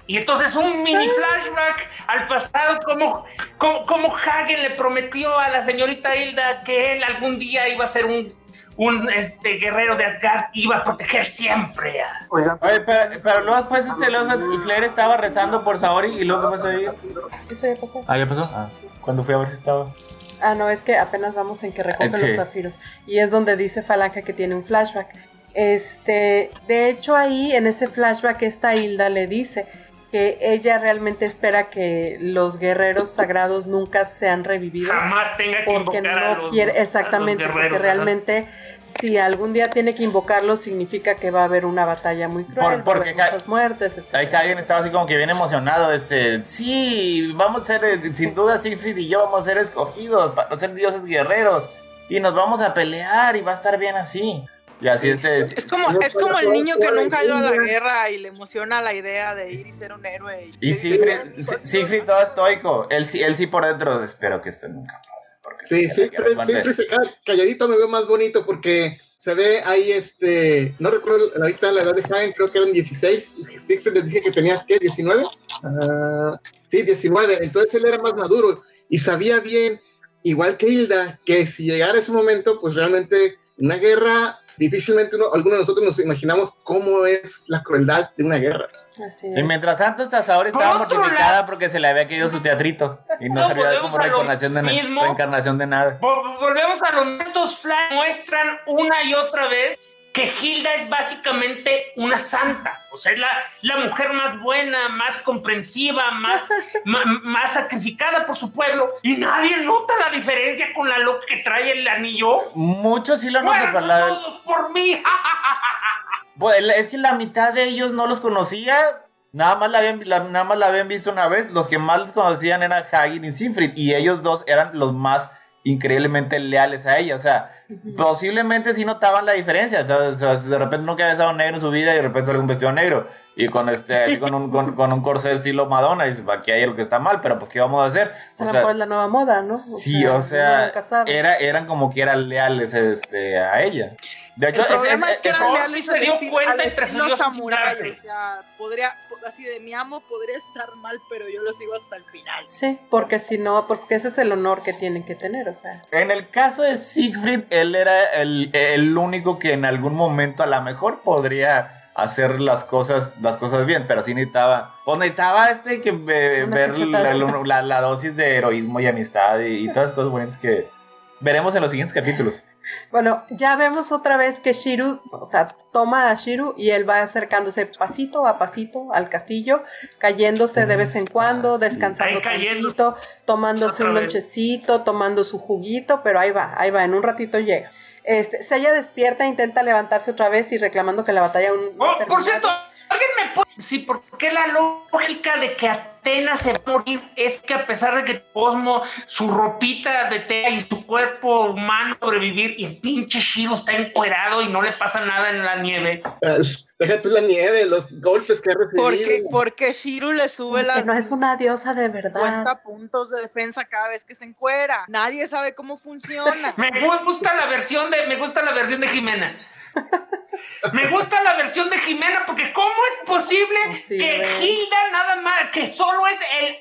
Y entonces un mini flashback al pasado, como, como, como Hagen le prometió a la señorita Hilda que él algún día iba a ser un, un este, guerrero de Asgard, iba a proteger siempre Oye, pero, pero luego después este, luego Flair estaba rezando por Saori y luego ¿qué pasó ahí? Eso ya pasó. Ah, ya pasó. Ah, cuando fui a ver si estaba. Ah, no, es que apenas vamos en que recogen sí. los zafiros. Y es donde dice Falange que tiene un flashback. Este, de hecho, ahí en ese flashback, esta Hilda le dice que ella realmente espera que los guerreros sagrados nunca sean revividos. Jamás tenga que Porque invocar a no los quiere, a los exactamente, porque realmente si algún día tiene que invocarlos significa que va a haber una batalla muy cruel, Por- porque muchas muertes, etc. Ahí Hagen estaba así como que bien emocionado, este, sí, vamos a ser, eh, sin duda Siegfried y yo vamos a ser escogidos para ser dioses guerreros y nos vamos a pelear y va a estar bien así. Y así este, Es como, es como el niño que nunca ha ido a la guerra y le emociona la idea de ir y ser un héroe. y Siegfried, Siegfried todo estoico, él, sí- él sí por dentro, espero que esto nunca pase. Porque Sí, ser- siempre se queda calladito, me veo más bonito porque se ve ahí este, no recuerdo ahorita la edad de Hagen, creo que eran 16, Siegfried les dije que tenía, ¿qué? ¿19? Ah, sí, 19, entonces él era más maduro y sabía bien, igual que Hilda, que si llegara ese momento, pues realmente una guerra, difícilmente uno, alguno de nosotros nos imaginamos cómo es la crueldad de una guerra. Así Y mientras tanto, esta Saori estaba Por mortificada lado- porque se le había caído su teatrito y no No, servía como reencarnación de, reencarnación de nada. Vol- Volvemos a los estos flash muestran una y otra vez que Hilda es básicamente una santa. O sea, es la, la mujer más buena, más comprensiva, más, ma- más sacrificada por su pueblo. Y nadie nota la diferencia con la loca que trae el anillo. Muchos sí lo notan, ¡Muertos la- todos por mí! Es que la mitad de ellos no los conocía. Nada más, la habían, la- nada más la habían visto una vez. Los que más los conocían eran Hagin y Siegfried. Y ellos dos eran los más increíblemente leales a ella. O sea, posiblemente sí notaban la diferencia. Entonces, de repente nunca había estado negro en su vida y de repente sale un vestido negro. Y con este, así con un, con, con un corsé estilo Madonna. Y dice, aquí hay algo que está mal, pero pues, ¿qué vamos a hacer? O sea, es la nueva moda, ¿no? O Sí, sea, o sea, era, eran como que eran leales este, a ella. De hecho, El problema es, que es- eran leales se dio cuenta al y estilo prefirió samurái. suicidarse. O sea, podría, así de mi amo podría estar mal, pero yo lo sigo hasta el final. Sí, porque si no, porque ese es el honor que tienen que tener, o sea. En el caso de Siegfried, él era el, el único que en algún momento a lo mejor podría hacer las cosas, las cosas bien, pero sí necesitaba, pues necesitaba este que eh, ver la, la- la dosis de heroísmo y amistad y, y todas las cosas bonitas que veremos en los siguientes capítulos. Bueno, ya vemos otra vez que Shiru, o sea, toma a Shiru y él va acercándose pasito a pasito al castillo, cayéndose de vez en cuando, descansando tantito, tomándose un lonchecito, tomando su juguito, pero ahí va, ahí va, en un ratito llega. Este, Sella despierta, intenta levantarse otra vez y reclamando que la batalla aún no ha Oh, por cierto, ¿alguien me puede decir por qué la lógica de que Atenas se va a morir es que a pesar de que Cosmo, su ropita de tela y su cuerpo humano sobrevivir y el pinche Shiro está encuerado y no le pasa nada en la nieve? Deja tú la nieve, los golpes que ha recibido. Porque, porque Shiru le sube Porque las no es una diosa de verdad. 50 puntos de defensa cada vez que se encuera. Nadie sabe cómo funciona. Me gu- gusta la versión de me gusta la versión de Jimena. Me gusta la versión de Jimena porque ¿cómo es posible Pues sí, que güey. Hilda nada más, que solo es el,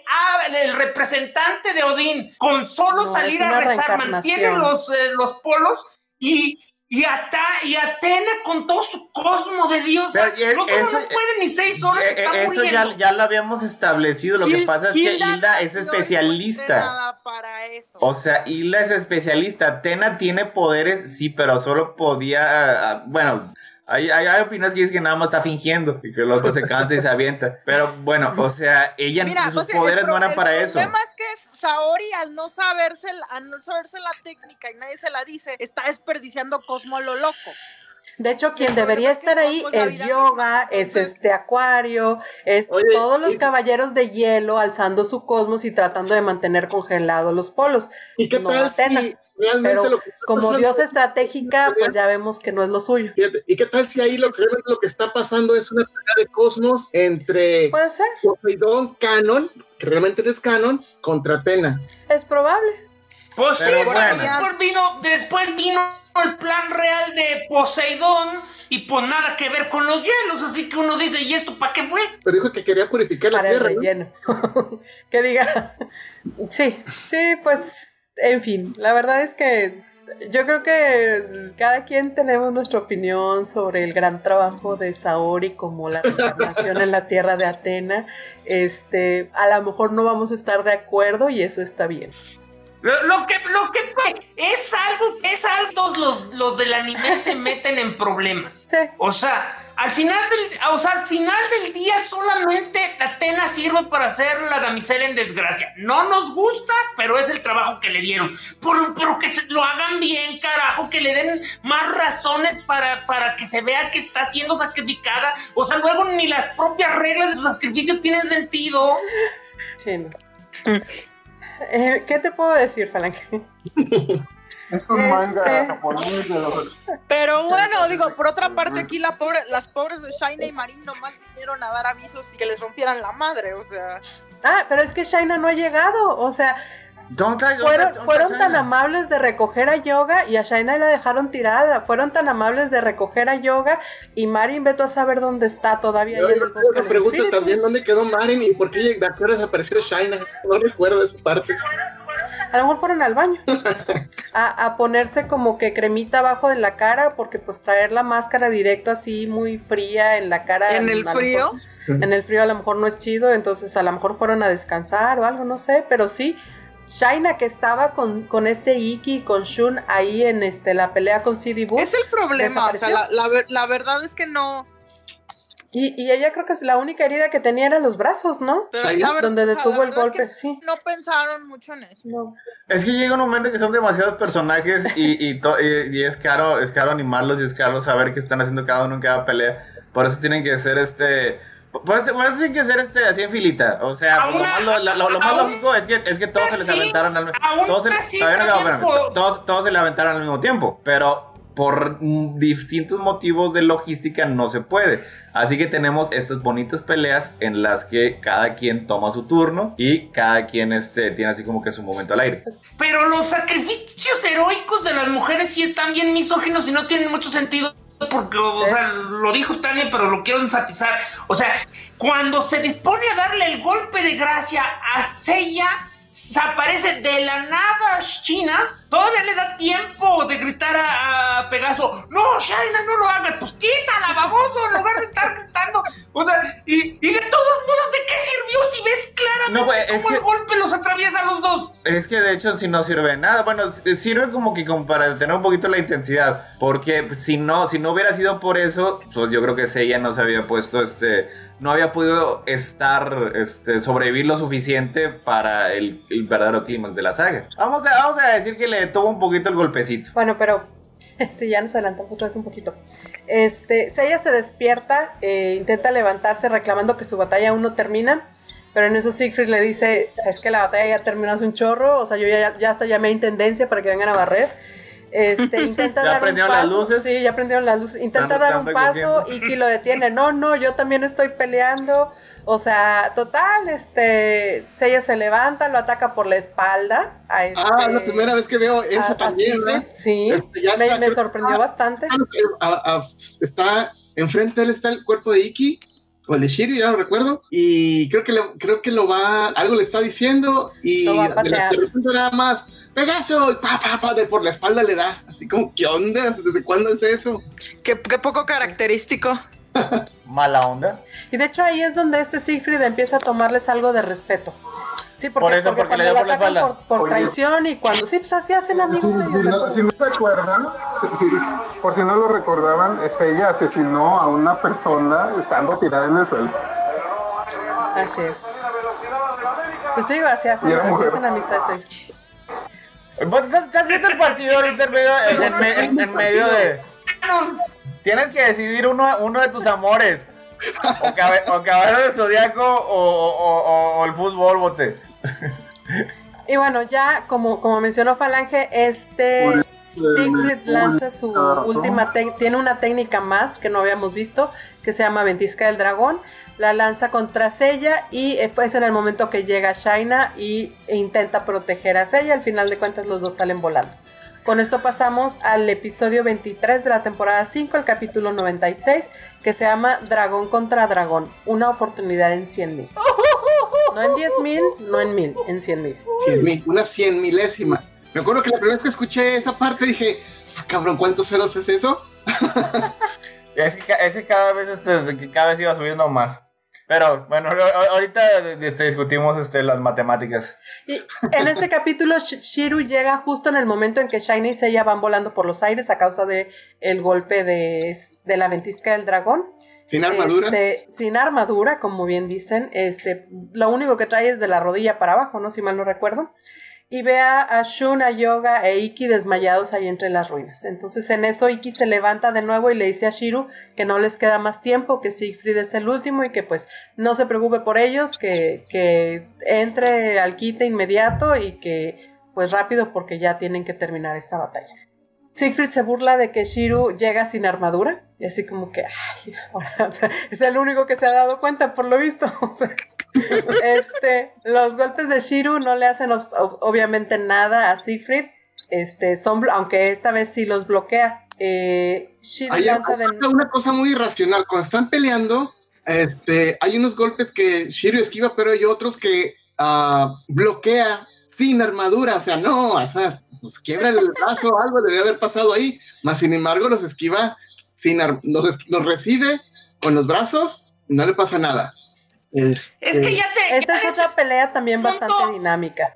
el representante de Odín, con solo No, salir a rezar, mantiene los, eh, los polos y, y, Ata- y Atena con todo su cosmo de Dios. Pero, y no, eso- no puede ni seis horas. Eh, está eh, Eso ya, ya lo habíamos establecido. Lo que pasa es que Hilda es no especialista. nada para eso. O sea, Hilda es especialista. Atena tiene poderes, sí, pero solo podía. ah, Bueno, hay, hay, hay opiniones que dicen que nada más está fingiendo y que el otro se cansa y se avienta. Pero bueno, o sea, ella Mira, sus o sea, el poderes pro- no eran el para eso. problema es que Saori, al no saberse, al no saberse la técnica y nadie se la dice, está desperdiciando Cosmo lo loco. De hecho, quien debería estar ahí es yoga, es este acuario, es todos los caballeros de hielo alzando su cosmos y tratando de mantener congelados los polos. ¿Y qué tal si Pero como diosa estratégica, pues ya vemos que no es lo suyo. ¿Y qué tal si ahí lo que, lo que está pasando es una pelea de cosmos entre ¿Puede ser? Poseidón Canon, que realmente es Canon, contra Atena? Es probable. Pues sí, después vino, después vino el plan real de Poseidón y pues nada que ver con los hielos, así que uno dice, ¿y esto para qué fue? Pero dijo que quería purificar la tierra. que diga, sí, sí, pues, en fin, la verdad es que yo creo que cada quien tenemos nuestra opinión sobre el gran trabajo de Saori como la reencarnación en la tierra de Atena. Este, a lo mejor no vamos a estar de acuerdo y eso está bien. Lo, que, lo que es algo, es algo, los, los del anime se meten en problemas. Sí. O sea, al final del, o sea, al final del día solamente Atena sirve para hacer la damisela en desgracia. No nos gusta, pero es el trabajo que le dieron. Pero, pero que lo hagan bien, carajo, que le den más razones para, para que se vea que está siendo sacrificada. O sea, luego ni las propias reglas de su sacrificio tienen sentido. Sí, no. Eh, ¿Qué te puedo decir, Falange? Es un manga este, japonés de los... Pero bueno, digo, por otra parte, aquí la pobre, las pobres de Shaina y Marin nomás vinieron a dar avisos y que les rompieran la madre, o sea. Ah, pero es que Shaina no ha llegado, o sea, fueron, tan amables de recoger a Yoga y a Shaina la dejaron tirada. Fueron tan amables de recoger a Yoga y Marin veto a saber dónde está todavía. Yo, me pregunto también dónde quedó Marin y por qué de qué desapareció Shaina. No recuerdo esa parte. A lo mejor fueron al baño. A, ponerse como que cremita abajo de la cara, porque pues traer la máscara directo así muy fría en la cara. ¿En el frío? en el frío a lo mejor no es chido, entonces a lo mejor fueron a descansar o algo, no sé, pero sí, Shaina que estaba con, con este Iki, con Shun ahí en este, la pelea con CD Boo. Es el problema, o sea, la, verdad es que no. Y, ella creo que es la única herida que tenía eran los brazos, ¿no? Donde detuvo el golpe, sí. No pensaron mucho en eso. Es que llega un momento que son demasiados personajes y, y, es caro, es caro animarlos y es caro saber qué están haciendo cada uno en cada pelea. Por eso tienen que ser este por eso, tiene que ser este, así en filita. O sea, lo, más, lógico es que, es que todos se les aventaron al mismo todos, todos, todos se le aventaron al mismo tiempo. Pero por distintos motivos de logística no se puede. Así que tenemos estas bonitas peleas en las que cada quien toma su turno y cada quien este, tiene así como que su momento al aire. Pero los sacrificios heroicos de las mujeres sí están bien misóginos y no tienen mucho sentido porque, o sea, lo dijo Tania, pero lo quiero enfatizar. O sea, cuando se dispone a darle el golpe de gracia a Seiya, se aparece de la nada China, todavía le da tiempo de gritar a, Pegaso, no, Shaina, no lo hagas, pues quítala, baboso, en lugar de estar gritando. O sea, y, y de todos modos, ¿de qué sirvió si ves claramente no, pues, cómo el golpe los atraviesa a los dos? Es que de hecho si no sirve nada, bueno, sirve como que como para tener un poquito la intensidad, porque si no, si no hubiera sido por eso, pues yo creo que Seiya no se había puesto este no había podido estar, este, sobrevivir lo suficiente para el, verdadero clímax de la saga. Vamos a, vamos a decir que le tuvo un poquito el golpecito. Bueno, pero este, ya nos adelantamos otra vez un poquito. Este, Seiya se despierta, eh, intenta levantarse reclamando que su batalla aún no termina. Pero en eso Siegfried le dice, es que la batalla ya terminó hace un chorro, o sea, yo ya, ya hasta llamé a intendencia para que vengan a barrer. Este, intenta dar un paso. las luces? Sí, ya prendieron las luces. Intenta dar un paso y que lo detiene. No, no, yo también estoy peleando. O sea, total, este, ella se levanta, lo ataca por la espalda. ah, es la este, primera vez que veo eso también, Sí, este, me, sorprendió bastante. está enfrente de él está el cuerpo de Iki o el de Shiryu, ya no recuerdo, y creo que, lo, creo que lo va, algo le está diciendo, y de, repente nada más, Pegaso, y pa, pa, pa, de por la espalda le da, así como, ¿qué onda? ¿Desde cuándo es eso? Qué, qué poco característico. Mala onda. Y de hecho ahí es donde este Siegfried empieza a tomarles algo de respeto. Sí, porque, por eso, porque, le dio por la espalda. Por, traición y cuando sí, pues así hacen amigos si, ellos. Si no, si no recuerdan, por si no lo recordaban, es ella asesinó a una persona estando tirada en el suelo. Así es. Pues te digo, así hacen, así hacen amistades ellos. ¿Estás viendo el partido ahorita en medio, en, en, en medio de...? Tienes que decidir uno, uno de tus amores. O, cabe, o Caballero del Zodíaco o, o- o- o el fútbol, bote. Y bueno, ya como, como mencionó Falange, este Siegfried lanza su última técnica, tiene una técnica más que no habíamos visto, que se llama Ventisca del Dragón. La lanza contra Sella y pues en el momento que llega Shaina y e intenta proteger a Sella, al final de cuentas los dos salen volando. Con esto pasamos al episodio 23 de la temporada 5, el capítulo 96, que se llama Dragón contra Dragón, una oportunidad en 100 mil. No en 10 mil, no en mil, en 100 mil. Cien mil, una cien milésima. Me acuerdo que la primera vez que escuché esa parte dije, ah, cabrón, ¿cuántos ceros es eso? Es que, es que cada vez este, que cada vez iba subiendo más. Pero bueno, ahorita este, discutimos este, las matemáticas. Y en este capítulo, Sh- Shiru llega justo en el momento en que Shiny y Seiya van volando por los aires a causa de el golpe de, de la ventisca del dragón. Sin armadura. Este, sin armadura, como bien dicen. Este, lo único que trae es de la rodilla para abajo, ¿no? Si mal no recuerdo. Y ve a, a Shun, a Yoga e Iki desmayados ahí entre las ruinas. Entonces en eso Iki se levanta de nuevo y le dice a Shiru que no les queda más tiempo, que Siegfried es el último y que pues no se preocupe por ellos, que, que entre al quite inmediato y que pues rápido porque ya tienen que terminar esta batalla. Siegfried se burla de que Shiru llega sin armadura y así como que, ay, ahora, o sea, es el único que se ha dado cuenta por lo visto. O sea, este, los golpes de Shiru no le hacen ob- ob- obviamente nada a Siegfried, este, son, aunque esta vez sí los bloquea. Eh, Shiru Hay lanza de una cosa muy irracional. Cuando están peleando, este, hay unos golpes que Shiryu esquiva, pero hay otros que ah, bloquea sin armadura. O sea, no, sea, pues quiebra el brazo algo le debe haber pasado ahí. Más sin embargo, los esquiva sin ar- los, es- los recibe con los brazos y no le pasa nada. Es Este, que ya te. Esta ya es otra pelea también punto- bastante dinámica.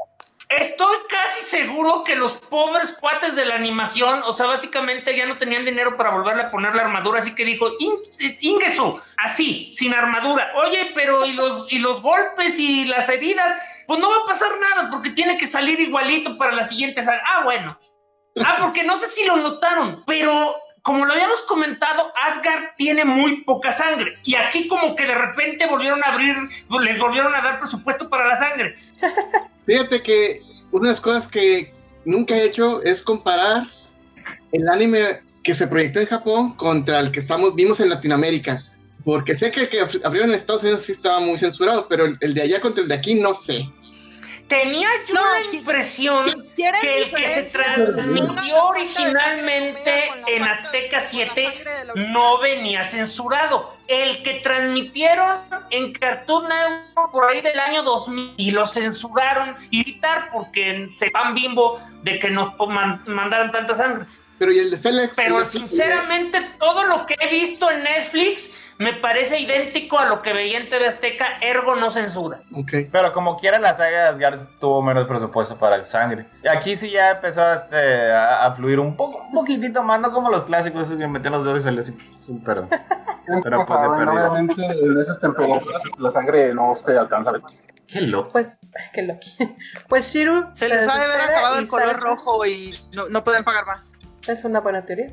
Estoy casi seguro que los pobres cuates de la animación, o sea, básicamente ya no tenían dinero para volverle a poner la armadura, así que dijo, "In- Ingesu, así, sin armadura. Oye, pero ¿y los, y los golpes y las heridas? Pues no va a pasar nada porque tiene que salir igualito para la siguiente saga. Ah, bueno. Ah, porque no sé si lo notaron, pero como lo habíamos comentado, Asgard tiene muy poca sangre. Y aquí como que de repente volvieron a abrir, les volvieron a dar presupuesto para la sangre. Fíjate que una de las cosas que nunca he hecho es comparar el anime que se proyectó en Japón contra el que estamos vimos en Latinoamérica. Porque sé que el que abrieron en Estados Unidos sí estaba muy censurado, pero el, el de allá contra el de aquí no sé. Tenía yo No, la impresión ¿Quieren que el que se transmitió originalmente en Azteca con la 7 sangre de la no venía censurado. El que transmitieron en Cartoon Network por ahí del año 2000 y lo censuraron y quitar porque se van bimbo de que nos po- man- mandaran tanta sangre. Pero y el de Félix. Pero sinceramente todo lo que he visto en Netflix me parece idéntico a lo que veía en TV Azteca, ergo no censura. Ok. Pero como quiera, la saga de Asgard tuvo menos presupuesto para el sangre. Y aquí sí ya empezó este, a, a fluir un poco, un poquitito más, no como los clásicos esos que metían los dedos y salía así, perdón. Pero pues de obviamente en esas temperaturas la sangre no se alcanza a ver. Qué loco. Pues, qué loqui. Pues Shiru Se les ha de haber acabado el color sale- rojo y no, no pueden pagar más. Es una buena teoría.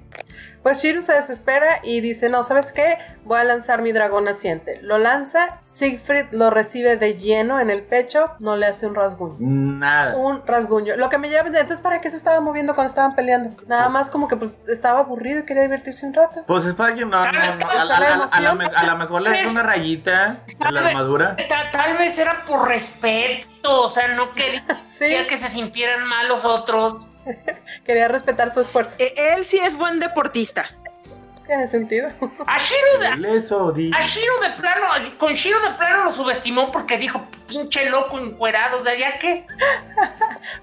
Pues Shiru se desespera y dice, no, ¿sabes qué? Voy a lanzar mi dragón naciente. Lo lanza, Siegfried lo recibe de lleno en el pecho, no le hace un rasguño. Nada. Un rasguño. Lo que me llama, entonces, ¿para qué se estaba moviendo cuando estaban peleando? Nada más como que pues estaba aburrido y quería divertirse un rato. Pues es para que no, no, no, a, a- a- a la me- a lo mejor le deja una rayita en la armadura. Ta- Tal vez era por respeto, o sea, no quería Sí, que se sintieran mal los otros. quería respetar su esfuerzo. Eh, él sí es buen deportista. Tiene sentido. A Shiro de, a Shiro de plano, con Shiro de plano lo subestimó porque dijo, pinche loco encuerado, o sea, ya que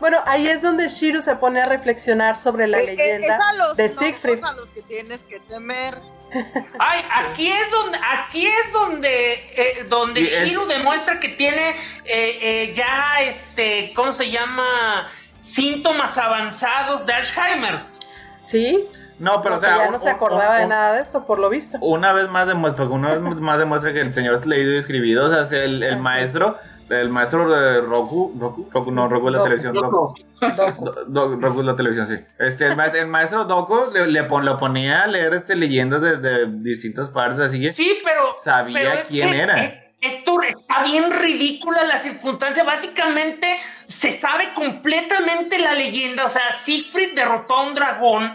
Bueno, ahí es donde Shiru se pone a reflexionar sobre la Eh, leyenda es a los de Siegfried. a los que tienes que temer. Ay, aquí es donde, aquí es donde, eh, donde Shiro demuestra que tiene eh, eh, ya, este, ¿cómo se llama? Síntomas avanzados de Alzheimer. Sí, No, pero o sea. ya un- no se acordaba un- de nada de esto, por lo visto. Una vez más demuestra, una vez más demuestra que el señor es leído y escribido, o sea, el, maestro el maestro de Roku, Doku, Roku, no, Roku es la Doku. televisión, Doku. Loco. Doku. Do- Do- Roku es la televisión, sí. Este, el, maestro, el maestro Doku le, le pon- lo ponía a leer este, leyendas desde distintas partes, así que Sí, pero. Sabía pero quién que, era. eh, Héctor, está bien ridícula la circunstancia. Básicamente, se sabe completamente la leyenda. O sea, Siegfried derrotó a un dragón,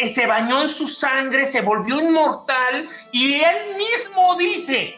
eh, se bañó en su sangre, se volvió inmortal y él mismo dice.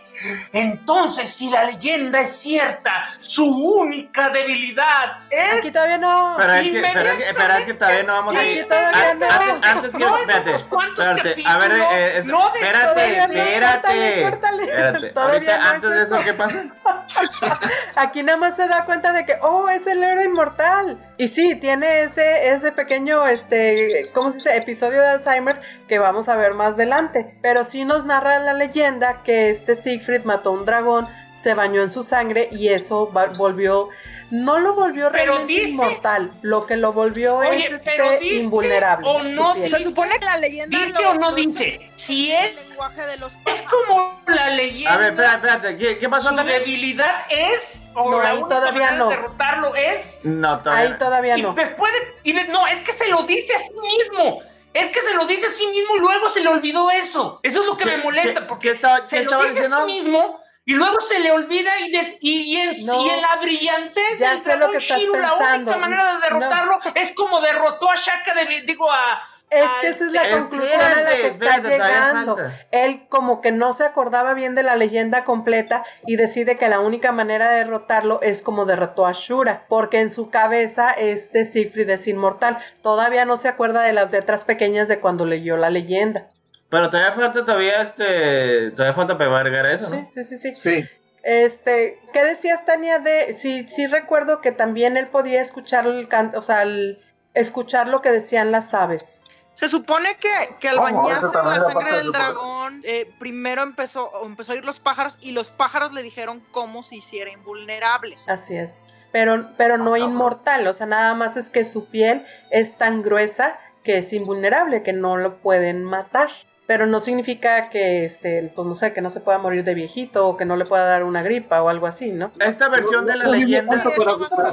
Entonces, si la leyenda es cierta, su única debilidad Aquí es todavía no. Pero es que, pero es que, pero es que todavía no vamos a Aquí ir. todavía An- no. Antes, antes que. No, Espérate, espérate. A ver, eh, es- no espérate, todavía no, espérate. Espérate. Todavía Ahorita, no es antes de eso, eso. ¿qué pasa? Aquí nada más se da cuenta de que, oh, es el héroe inmortal. Y sí, tiene ese, ese pequeño, este, ¿cómo se dice? Episodio de Alzheimer que vamos a ver más adelante. Pero sí nos narra la leyenda que este Siegfried mató a un dragón, se bañó en su sangre y eso volvió, no lo volvió realmente dice- inmortal. Lo que lo volvió Oye, es este, dice invulnerable. o no. Se supone que la leyenda ¿Dice lo- o no dice? Si el él lenguaje de los es como la leyenda. A ver, espérate, espérate. ¿Qué, qué pasó Su también? debilidad es, o No, la ahí todavía no. de derrotarlo es. No, todavía. Ahí todavía y no. después de, y de- no, es que se lo dice a sí mismo. Es que se lo dice a sí mismo y luego se le olvidó eso. Eso es lo que ¿Qué- me molesta, qué- porque qué estaba- se qué lo estaba dice a diciendo? sí mismo y luego se le olvida y, de- y, y en, No. y en la brillantez Ya del sé lo que estás Shiro, la pensando. única manera de derrotarlo es como derrotó a Shaka de, digo, a... Es a que esa es la conclusión a la que está llegando. Él como que no se acordaba bien de la leyenda completa y decide que la única manera de derrotarlo es como derrotó a Shura, porque en su cabeza este Siegfried es inmortal. Todavía no se acuerda de las letras pequeñas de cuando leyó la leyenda. Pero todavía falta, todavía este. Todavía falta a eso, ¿no? sí, sí, sí. Sí. Este, ¿qué decías, Tania? De, sí, sí recuerdo que también él podía escuchar el canto, o sea, el- escuchar lo que decían las aves. Se supone que, que al Oh, bañarse en la sangre del dragón, eh, primero empezó, o empezó a oír los pájaros y los pájaros le dijeron cómo se hiciera invulnerable. Así es. Pero, pero no inmortal, o sea, nada más es que su piel es tan gruesa que es invulnerable, que no lo pueden matar. Pero no significa que, este, pues no sé, que no se pueda morir de viejito o que no le pueda dar una gripa o algo así, ¿no? Esta versión de la leyenda.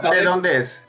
¿De dónde es?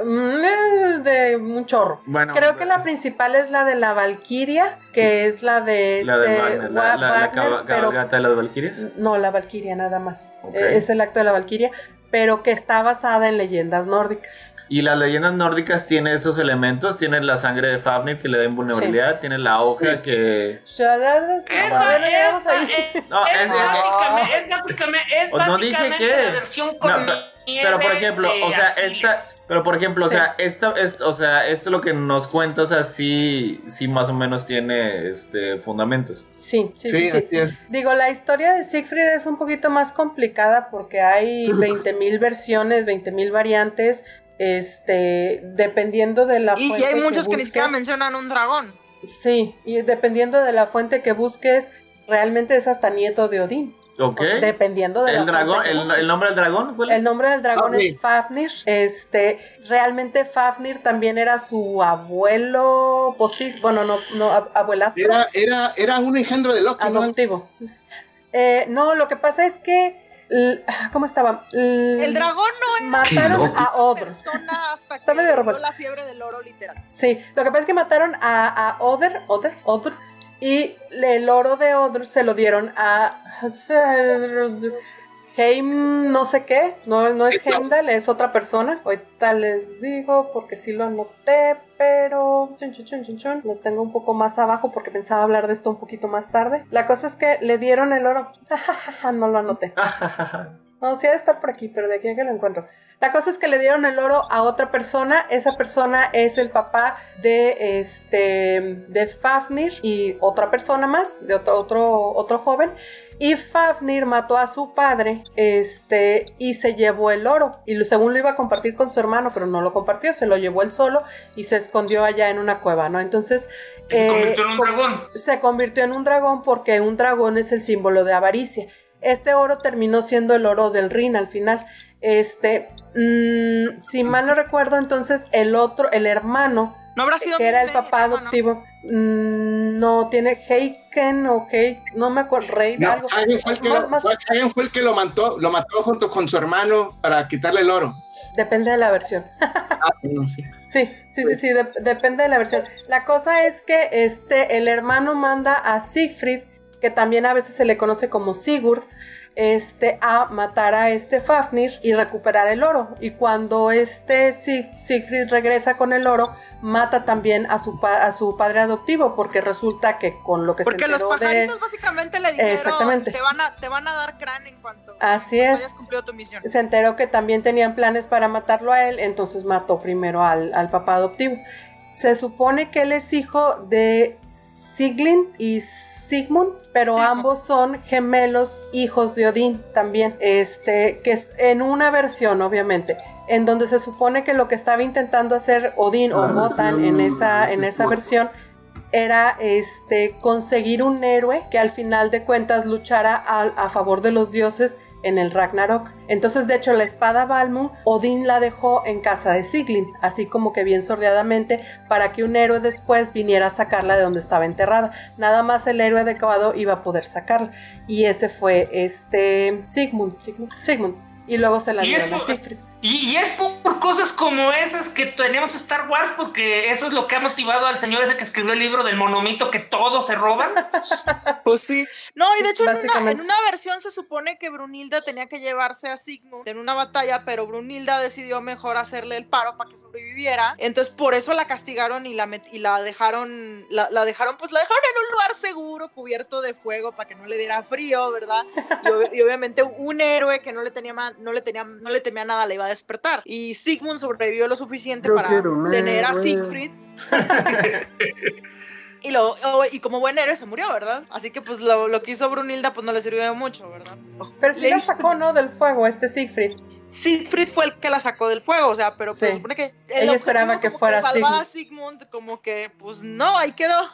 Mm, es de un chorro. Bueno, Creo que la principal es la de la Valquiria, que es la de La de este la, cabalgata de las Valquirias. no, la Valquiria nada más. Es el acto de la Valquiria, pero que está basada en leyendas nórdicas. Y las leyendas nórdicas tienen estos elementos, tiene la sangre de Fafnir que le da invulnerabilidad, tiene la hoja que... No es- No, es es- básicamente, es básicamente, es O no dije la versión No, con pero, nieve pero, por ejemplo, o sea, Aquiles. esta, pero por ejemplo, o Sí. sea, esta, es- o sea, esto lo que nos cuenta, o sea, sí, sí más o menos tiene, este, fundamentos. Sí, sí, sí. Sí, sí. Digo, la historia de Siegfried es un poquito más complicada porque hay 20.000 versiones, 20.000 variantes, este, dependiendo de la Y, fuente y hay muchos que, ni busques. siquiera mencionan un dragón. Sí, y dependiendo de la fuente que busques, realmente es hasta nieto de Odín. ¿Ok? O dependiendo de la dragón, fuente que el, nombre del dragón, ¿cuál es? El nombre del dragón Fafnir. es Fafnir. Este, realmente Fafnir también era su abuelo postizo, bueno, no, no, ab- abuelastro. Era, era, era un engendro de Loki, ¿no? adoptivo. Eh, no, lo que pasa es que, ¿cómo estaba? L- El dragón no era Mataron a Odr. persona hasta Está que medio la fiebre del oro literal. Sí, lo que pasa es que mataron a, a Oder, Oder, Odr, y el oro de Odr se lo dieron a Heim no sé qué, no, no es. Heimdall, es otra persona. Ahorita les digo porque sí lo anoté, pero chun, chun, chun, chun, chun, lo tengo un poco más abajo porque pensaba hablar de esto un poquito más tarde. La cosa es que le dieron el oro. no lo anoté. No, sí ha de estar por aquí, pero de aquí a que lo encuentro. La cosa es que le dieron el oro a otra persona. Esa persona es el papá de este de Fafnir y otra persona más, de otro, otro, otro joven. Y Fafnir mató a su padre este, y se llevó el oro. Y lo- según lo iba a compartir con su hermano, pero no lo compartió, se lo llevó él solo y se escondió allá en una cueva, ¿no? Entonces. Se eh, convirtió en un dragón. se convirtió en un dragón porque un dragón es el símbolo de avaricia. Este oro terminó siendo el oro del Rin al final. Este, mm, si mal no recuerdo, entonces el otro, el hermano, No habrá sido que era el papá hermano. adoptivo, no, tiene Heiken o no me acuerdo, Rey de No, algo. Hagen fue, el que Más- lo, más- fue- Hagen fue el que lo mató, lo mató junto con su hermano para quitarle el oro. Depende de la versión. Ah, no, sí. Sí, sí, sí, sí, dep- depende de la versión. La cosa es que este, el hermano manda a Siegfried, que también a veces se le conoce como Sigurd, este, a matar a este Fafnir y recuperar el oro. Y cuando este Sig- Siegfried regresa con el oro, mata también a su, pa- a su padre adoptivo, porque resulta que con lo que Porque se los enteró de... pajaritos básicamente le dijeron, Exactamente. Te, van a, te van a dar crán en cuanto Así cuando es. hayas cumplido tu misión. se enteró que también tenían planes para matarlo a él, entonces mató primero al, al papá adoptivo. Se supone que él es hijo de Siglind y Sigmund, pero Sí. ambos son gemelos hijos de Odín también, este, que es en una versión, obviamente, en donde se supone que lo que estaba intentando hacer Odín o Wotan en esa, en esa versión era este conseguir un héroe que al final de cuentas luchara a, a favor de los dioses en el Ragnarok. Entonces, de hecho, la espada Balmung, Odín la dejó en casa de Siglin, así como que bien sordeadamente, para que un héroe después viniera a sacarla de donde estaba enterrada. Nada más el héroe adecuado iba a poder sacarla. Y ese fue este Sigmund, Sigmund, Sigmund. Y luego se la dieron a Siegfried. Y, y es por, por cosas como esas que tenemos Star Wars, porque eso es lo que ha motivado al señor ese que escribió el libro del monomito que todos se roban. Pues sí. No, y de hecho en una, en una versión se supone que Brunilda tenía que llevarse a Sigmund en una batalla, pero Brunilda decidió mejor hacerle el paro para que sobreviviera. Entonces por eso la castigaron y la met- y la dejaron, la, la dejaron, pues la dejaron en un lugar seguro, cubierto de fuego para que no le diera frío, ¿verdad? Y, ob- y obviamente un héroe que no le tenía no le tenía, no le temía nada le iba a despertar. Y Sigmund sobrevivió lo suficiente Yo para tener a. Siegfried. Y, lo, y como buen héroe se murió, ¿verdad? Así que pues lo, lo que hizo Brunilda pues no le sirvió de mucho, ¿verdad? Pero sí Le la sacó, ¿no? Del fuego, este Siegfried. Siegfried fue el que la sacó del fuego, o sea, pero pues, se supone que el Ella esperaba que fuera salvar a Sigmund, como que pues no, ahí quedó.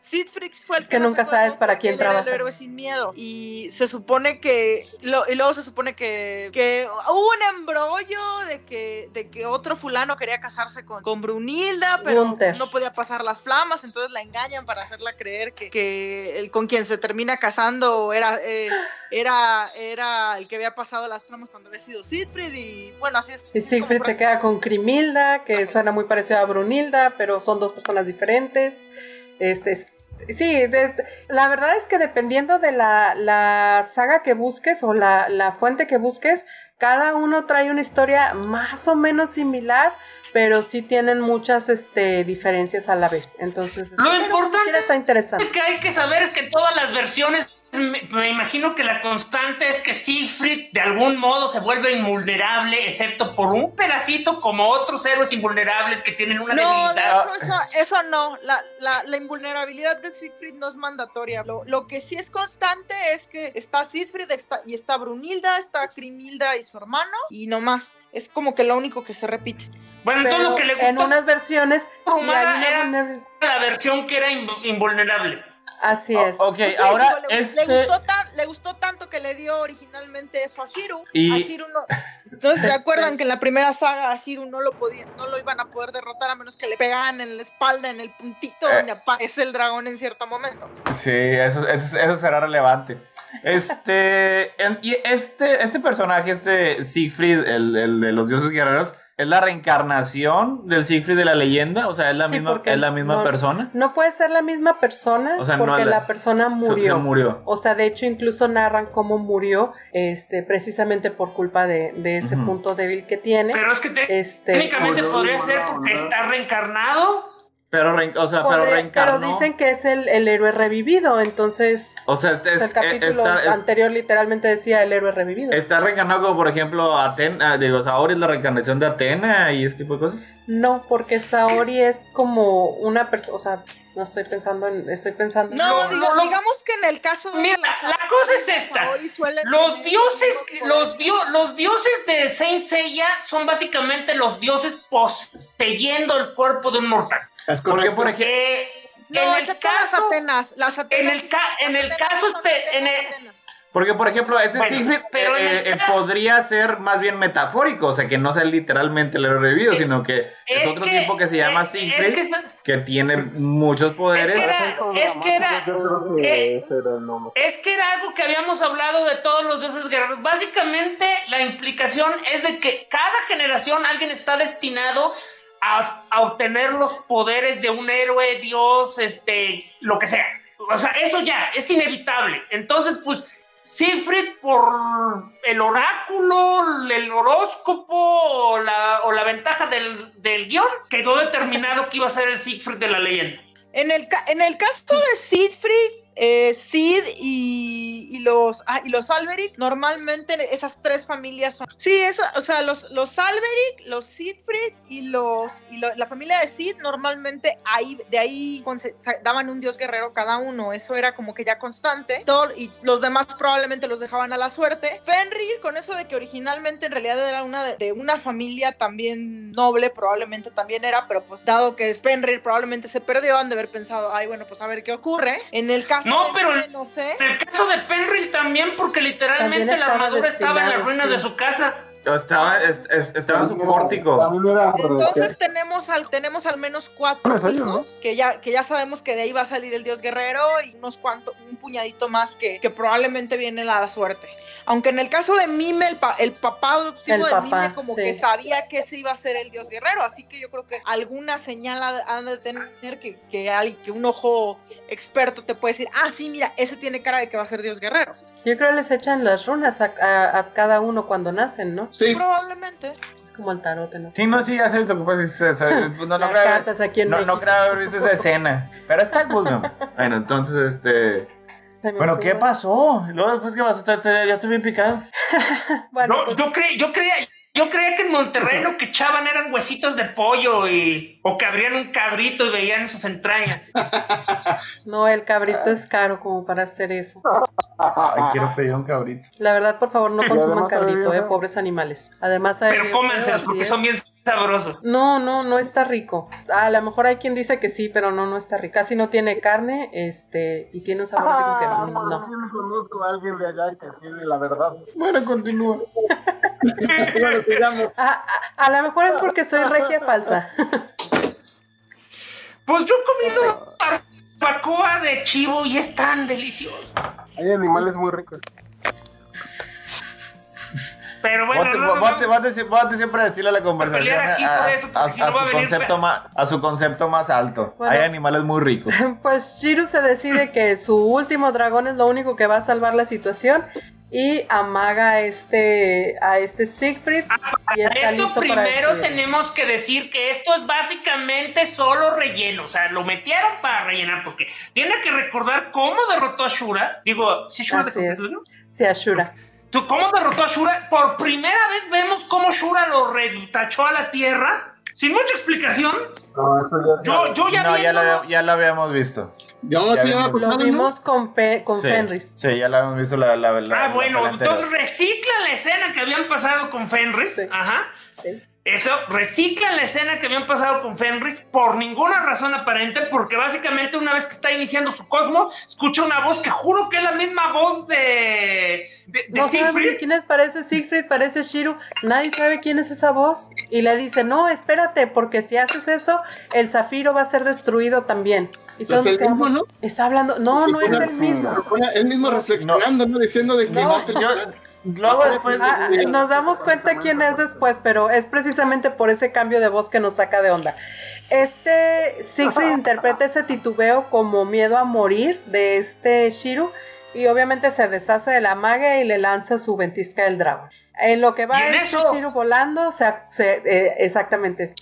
Siegfried fue el Es que la nunca sabes para quién era el trabajas. héroe sin miedo. Y se supone que lo- y luego se supone que, que hubo un embrollo de que, de que otro fulano quería casarse con, con Brunilda, pero Gunther. no podía pasar las flamas, entonces la engañan para hacerla creer que, que el con quien se termina casando era, eh, era, era el que había pasado las flamas cuando había sido Siegfried y bueno, así es. Y Siegfried se queda con Grimilda, que suena muy parecido a Brunilda, pero son dos personas diferentes. Este, es- sí, de- la verdad es que dependiendo de la, la saga que busques o la, la fuente que busques, cada uno trae una historia más o menos similar, pero sí tienen muchas este, diferencias a la vez. Entonces, Lo importante está interesante. Lo que hay que saber es que todas las versiones, me, me imagino que la constante es que Siegfried de algún modo se vuelve invulnerable, excepto por un pedacito como otros héroes invulnerables que tienen una No, de debilidad. hecho, eso, eso no. La, la, la invulnerabilidad de Siegfried no es mandatoria. Lo, lo que sí es constante es que está Siegfried está, y está Brunilda, está Grimilda y su hermano, y no más. Es como que lo único que se repite. Bueno, entonces Pero lo que le gustó en unas versiones sí una era- la versión que era inv- invulnerable. Así es. Ok, Pues ahora digo, le, este. le gustó tan- le gustó tanto que le dio originalmente eso a Shiru. Y- A Shiru no. Entonces, ¿se acuerdan que en la primera saga a Shiru no lo podían, no lo iban a poder derrotar a menos que le pegaran en la espalda, en el puntito Eh. donde aparece el dragón en cierto momento? Sí, eso, eso, eso será relevante. Este, en- y este, este personaje, este Siegfried, el, el de los dioses guerreros, ¿es la reencarnación del Siegfried de la leyenda? O sea, ¿es la Sí, misma, es la misma no- persona? No puede ser la misma persona O sea, no porque la- la persona murió. Se, murió. O sea, de hecho, incluso narran cómo murió, este, precisamente por culpa de, de ese punto débil que tiene. Pero es que te- este, técnicamente podría ser porque está reencarnado. Pero, rein- o sea, pero reencarnó. pero dicen que es el, el héroe revivido, entonces o sea, el capítulo está, anterior literalmente decía el héroe revivido. está reencarnado como, por ejemplo, Atena, digo, Saori es la reencarnación de Atena y ese tipo de cosas. No, porque Saori es como una persona, o sea, no estoy pensando en, estoy pensando en- No, diga- lo- digamos que en el caso de Mira, la cosa es esta. Los dioses, los, dio- los dioses de Saint Seiya son básicamente los dioses poseyendo el cuerpo de un mortal. Es Porque, por ejemplo, Que No, en el las caso, Atenas. Las Atenas en el ca- en el caso en el-. Porque, por ejemplo, este Bueno, Siegfried eh, el- eh, podría ser más bien metafórico, o sea, que no sea literalmente el héroe revivido, Eh, sino que es, otro tipo que se llama Siegfried, Es que, que, tiene muchos poderes. Es que era- es que era- Yo creo que ese era el nombre. es que era algo que habíamos hablado de todos los dioses guerreros. Básicamente, la implicación es de que cada generación alguien está destinado a, obtener los poderes de un héroe, dios, este, lo que sea. O sea, eso ya es inevitable. Entonces, pues, Siegfried por el oráculo, el horóscopo o la, o la ventaja del, del guion, quedó determinado que iba a ser el Siegfried de la leyenda. En el, en el caso de Siegfried, eh, Sid y, los ah, y los Alberic, normalmente esas tres familias son. Sí, eso, o sea, los, los Alberic, los Siegfried y los y la familia de Sid normalmente ahí de ahí daban un dios guerrero cada uno. Eso era como que ya constante. Todo, y los demás probablemente los dejaban a la suerte. Fenrir, con eso de que originalmente en realidad era una de, de una familia también noble, probablemente también era, pero pues dado que es Fenrir probablemente se perdió, han de haber pensado, ay, bueno, pues a ver qué ocurre. En el caso No, de pero- no sé. El caso de Penril también, porque literalmente También la armadura estaba en las ruinas sí. de su casa. Estaba, es- es- estaba en su pórtico. Entonces tenemos al, tenemos al menos cuatro fijos, que ya, que ya sabemos que de ahí va a salir el dios guerrero y unos cuantos, un puñadito más que, que probablemente viene a la suerte. Aunque en el caso de Mime, el, pa- el papá adoptivo El de papá, Mime como sí. que sabía que ese iba a ser el dios guerrero, así que yo creo que alguna señal ha- han de tener que, que, hay- que un ojo experto te puede decir, ah, sí, mira, ese tiene cara de que va a ser dios guerrero. Yo creo que les echan las runas a, a- a cada uno cuando nacen, ¿no? Sí, Probablemente. Es como el tarot, ¿no? Sí, no, sí, ya sé, lo que pasa es que se- se- no, no Las creo- cartas aquí en no, no creo haber visto esa escena. Pero está cool, amor. Bueno, entonces, este. Se Bueno. ¿qué pasó? Luego después, ¿qué pasó? Ya estoy bien picado. Bueno, No, pues, yo, cre- yo creía, yo creía que en Monterrey lo que echaban eran huesitos de pollo y, o que abrían un cabrito y veían sus entrañas. no, el cabrito es caro como para hacer eso. Ay, quiero pedir un cabrito. La verdad, por favor, no consuman cabrito, eh, pobres animales. Además, sabe Pero así porque es. son bien sabrosos. No, no, no está rico. A lo mejor hay quien dice que sí, pero no, no está rico. Casi no tiene carne, este, y tiene un sabor así como que Ah, no, no. Yo no conozco a alguien de allá que tiene la verdad. Bueno, continúa. bueno, sigamos. A, a- a lo mejor es porque soy regia falsa. Pues yo he comido barbacoa de chivo y es tan delicioso. Hay animales muy ricos. Pero bueno, Bote, no, no, bote, no. bote, bote siempre destila la conversación a, eso, a- si a no su concepto más, a su concepto más alto. Bueno. Hay animales muy ricos. Pues Shiru se decide que su último dragón es lo único que va a salvar la situación y amaga a este, a este Siegfried y está Esto listo para primero destruirlo. tenemos que decir que esto es básicamente solo relleno. O sea, lo metieron para rellenar porque tiene que recordar cómo derrotó a Shura. Digo, sí, Shura Así de es. Sí, Ashura. ¿Tú ¿Cómo derrotó a Shura? Por primera vez vemos cómo Shura lo retachó a la tierra. Sin mucha explicación. No, eso ya Yo, yo ya No, ya lo, ya lo habíamos visto. Yo Ya sí vimos. Lo vimos con, Pe- con sí, Fenris. Sí, ya lo habíamos visto la, la, la- Ah, la bueno, entonces reciclan la escena que habían pasado con Fenris. Sí. Ajá. Sí. Eso, reciclan la escena que habían pasado con Fenris por ninguna razón aparente, porque básicamente una vez que está iniciando su cosmo, escucha una voz que juro que es la misma voz de, de, de No Siegfried. quién es, parece Siegfried, parece Shiru. Nadie sabe quién es esa voz. Y le dice, no, espérate, porque si haces eso, el zafiro va a ser destruido también. Y todos nos el mismo, quedamos, ¿no? Está hablando, no, no es el mismo. Él mismo reflexionando, ¿no? Diciendo de que No, va a ser- yo, luego después. Ah, nos damos cuenta quién es después, pero es precisamente por ese cambio de voz que nos saca de onda. Este Siegfried interpreta ese titubeo como miedo a morir de este Shiru y obviamente se deshace de la maga y le lanza su ventisca del dragón. En lo que va en este eso- Shiru volando, se, se- eh, exactamente,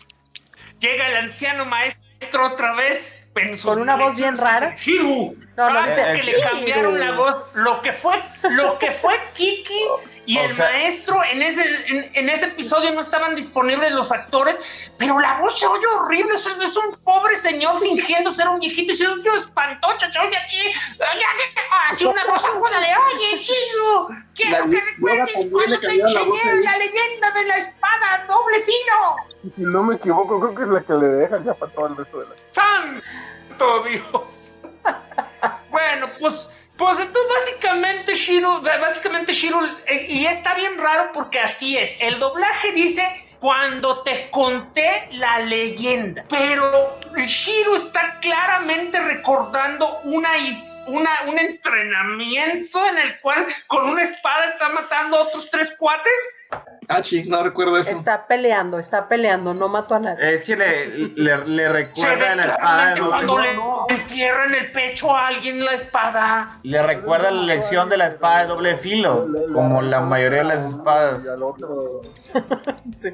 Llega el anciano maestro otra vez. Con una voz bien rara. Shiru. No, no Ah, dice, que le "Shiru". cambiaron la voz. Lo que fue, lo que fue Kiki y O el sea- maestro en ese, en, en ese episodio no estaban disponibles los actores, pero la voz se oye horrible. Es, es un pobre señor fingiendo ser un viejito y diciendo, yo espantocha, se oye así, así una voz aguda de, oye, Shiru, quiero La- que recuerdes cuando te enseñé la leyenda de la espada doble filo. Si no me equivoco, creo que es la que le dejan ya para todo el resto de la. ¡Santo Dios! bueno, pues Pues entonces básicamente Shiro, básicamente Shiro, eh, y está bien raro porque así es. El doblaje dice cuando te conté la leyenda, pero Shiro está claramente recordando una historia una, un entrenamiento en el cual con una espada está matando a otros tres cuates. Ah, sí, no recuerdo eso. Está peleando, está peleando, no mató a nadie. Es que le, le, le recuerda la espada. Cuando le entierra en el pecho a alguien la espada. Le recuerda la lección de la espada de doble filo, como la mayoría de las espadas. sí.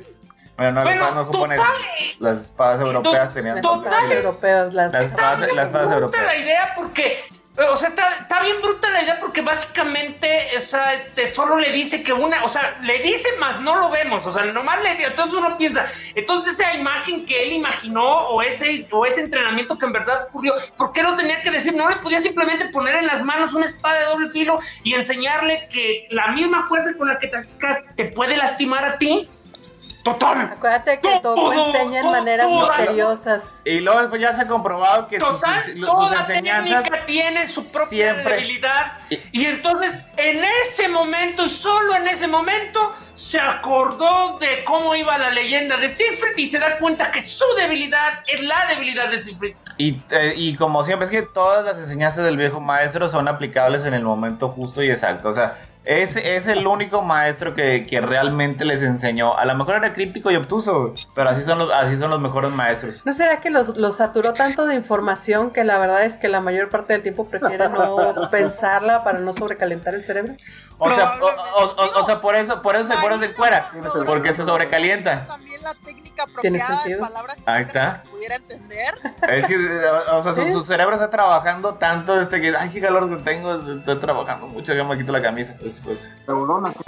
Bueno, no, Bueno, japoneses. total. Las espadas europeas tenían total. Las europeas, las... Las espadas, las espadas europeas. la idea porque o sea, está, está bien bruta la idea porque básicamente, o sea, este, solo le dice que una, o sea, le dice más no lo vemos, o sea, nomás le dice, entonces uno piensa, entonces esa imagen que él imaginó o ese, o ese entrenamiento que en verdad ocurrió, ¿por qué no tenía que decir? No le podía simplemente poner en las manos una espada de doble filo y enseñarle que la misma fuerza con la que te atacas te puede lastimar a ti. Total. Acuérdate que todo Todo, enseña en maneras todo. misteriosas. Y luego después ya se ha comprobado que sus, Total, sus toda enseñanzas técnica tiene su propia siempre- debilidad. Y- Y entonces, en ese momento, y solo en ese momento, se acordó de cómo iba la leyenda de Siegfried y se da cuenta que su debilidad es la debilidad de Siegfried. Y, eh, y como siempre, es que todas las enseñanzas del viejo maestro son aplicables en el momento justo y exacto. O sea, es, el único maestro que, que realmente les enseñó. A lo mejor era críptico y obtuso, pero así son los, así son los mejores maestros. ¿No será que los, los saturó tanto de información que la verdad es que la mayor parte del tiempo prefiere no pensarla para no sobrecalentar el cerebro? O sea, o, o- o- o sea, por eso, por eso, se- por eso se Marino, porque se sobrecalienta. También la técnica Tiene apropiada de sentido. palabras que Ahí está. pudiera entender. Es que, o sea, su, ¿Sí? su cerebro está trabajando tanto este que, ay, qué calor que tengo, estoy trabajando mucho, ya me quito la camisa. Después.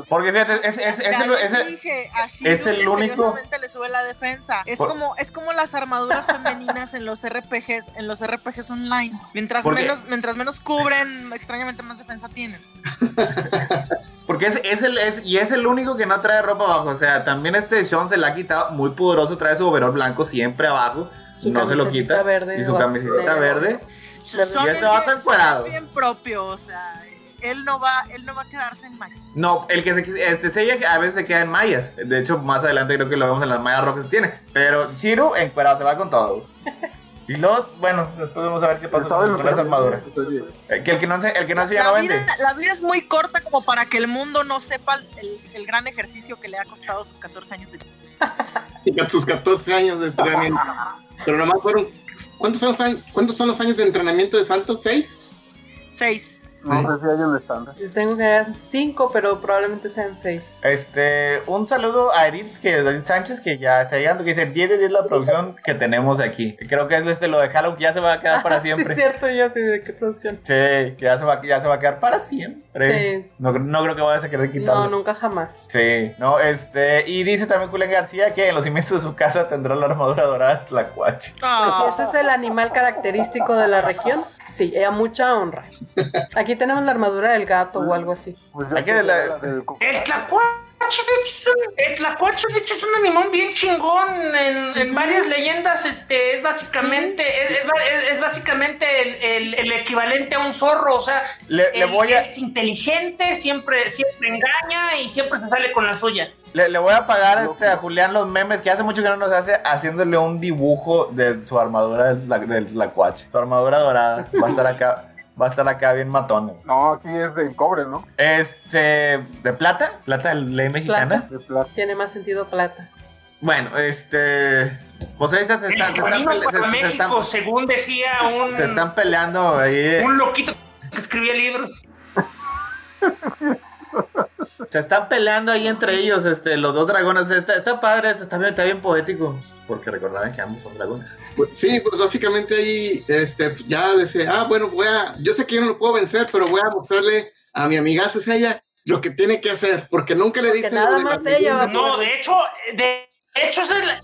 Porque fíjate, es, es, es el- les es el- es el único- le sube la defensa. Es Por- como es como las armaduras femeninas en los RPGs, en los RPGs online. Mientras menos mientras menos cubren, extrañamente más defensa tienen. Porque es, es el, es, y es el único que no trae ropa abajo. O sea, también este Sean se la ha quitado muy poderoso. Trae su overol blanco siempre abajo. Su no se lo quita. verde y su camiseta verde. Son Y este vato bien, encuerado. es bien propio, o sea, él no va él no va a quedarse en Max. No, el que se este Seiya a veces se queda en mayas. De hecho, más adelante creo que lo vemos en las mallas rojas que tiene. Pero Chiro encuerado se va con todo. Y luego, bueno, después vamos a ver qué pasa ¿Sabes con, con que- esa armadura. Eh, Que el que no, ense- el que no enseña La no vida, vende. la vida es muy corta como para que el mundo no sepa el, el gran ejercicio que le ha costado sus 14 años de sus 14 años de entrenamiento. Pero nomás fueron. ¿Cuántos son los años, cuántos son los años de entrenamiento de Santos? ¿Seis? 6. No sé si hay un estándar. Yo Tengo que eran cinco, pero probablemente sean seis. Este, un saludo a Edith, que, Edith Sánchez, que ya está llegando, que dice 10 de 10 la producción que tenemos aquí. Creo que es este lo de Halloween, que ya se va a quedar para Sí, siempre. es cierto, yo sé de qué producción. Sí, que ya se va, ya se va a quedar para siempre. Sí. No, no creo que vayas a querer quitarlo. No, nunca jamás. Sí, no, este, y dice también Julián García que en los cimientos de su casa tendrá la armadura dorada de Tlacuache. Pues si ese es el animal característico de la región, sí, a mucha honra. Aquí tenemos la armadura del gato o algo así. Pues de la- del- El de el tlacuache, de hecho, es un animal bien chingón. En, en varias leyendas, este, es básicamente, es, básicamente el, el- el equivalente a un zorro. O sea, Le, le él voy a, es inteligente, siempre, siempre engaña y siempre se sale con la suya. le, le voy a pagar este, a Julián los memes que hace mucho que no nos hace haciéndole un dibujo de su armadura del Tlacuache. Su armadura dorada. Va a estar acá, va a estar acá bien matón. No, aquí es de cobre, ¿no? Este, ¿de plata? ¿Plata de ley mexicana? De plata. Tiene más sentido plata. Bueno, este. Pues ahí está, se, El están, se, están camino pele- para se- se México, están- según decía un, se están peleando ahí. un loquito que escribía libros. Se están peleando ahí entre ellos, este, los dos dragones. Está, está padre, está bien, está bien poético. Porque recordarán que ambos son dragones. Pues, sí, pues básicamente ahí este, ya dice, ah, bueno, voy a, yo sé que yo no lo puedo vencer, pero voy a mostrarle a mi amigazo ella lo que tiene que hacer, porque nunca le Porque dice nada más ella. No, de hecho, de hecho, esa es la,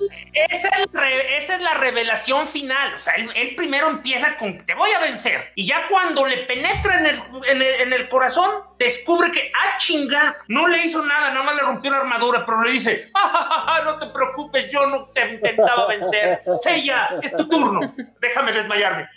esa es la revelación final. O sea, él, primero empieza con te voy a vencer. Y ya cuando le penetra en el, corazón, descubre que, ah, chinga, no le hizo nada, nada más le rompió la armadura, pero le dice, ah, ja, ja, no te preocupes, yo no te intentaba vencer. Seiya, es tu turno, déjame desmayarme.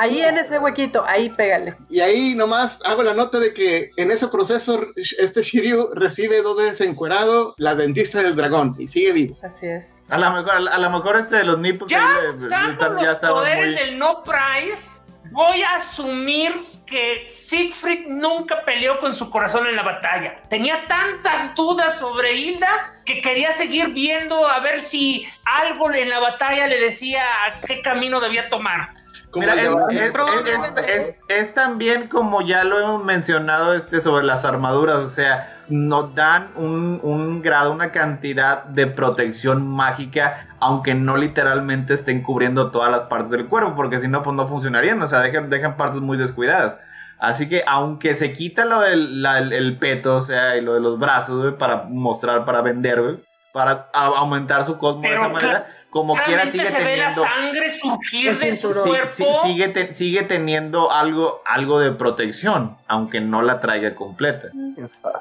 Ahí en ese huequito, ahí pégale. Y ahí nomás hago la nota de que en ese proceso este Shiryu recibe dos veces encuerado la dentista del dragón y sigue vivo. Así es. A lo mejor, a lo mejor este de los nipples Ya, ahí le- le- los ya estaban poderes muy... del no prize, voy a asumir que Siegfried nunca peleó con su corazón en la batalla. Tenía tantas dudas sobre Hilda que quería seguir viendo a ver si algo en la batalla le decía a qué camino debía tomar. Mira, de es, es- es- es- es también como ya lo hemos mencionado este, sobre las armaduras, o sea, nos dan un, un grado, una cantidad de protección mágica, aunque no literalmente estén cubriendo todas las partes del cuerpo, porque si no, pues no funcionarían, o sea, dejan, dejan partes muy descuidadas. Así que aunque se quita lo del la- el, el peto, o sea, y lo de los brazos, güey, para mostrar, para vender, güey, para aumentar su cosmo de Pero esa manera, como quiera sigue se ve la teniendo... sangre surgir de su. Sí, cuerpo. sí, sigue, te- sigue teniendo algo, algo de protección, aunque no la traiga completa.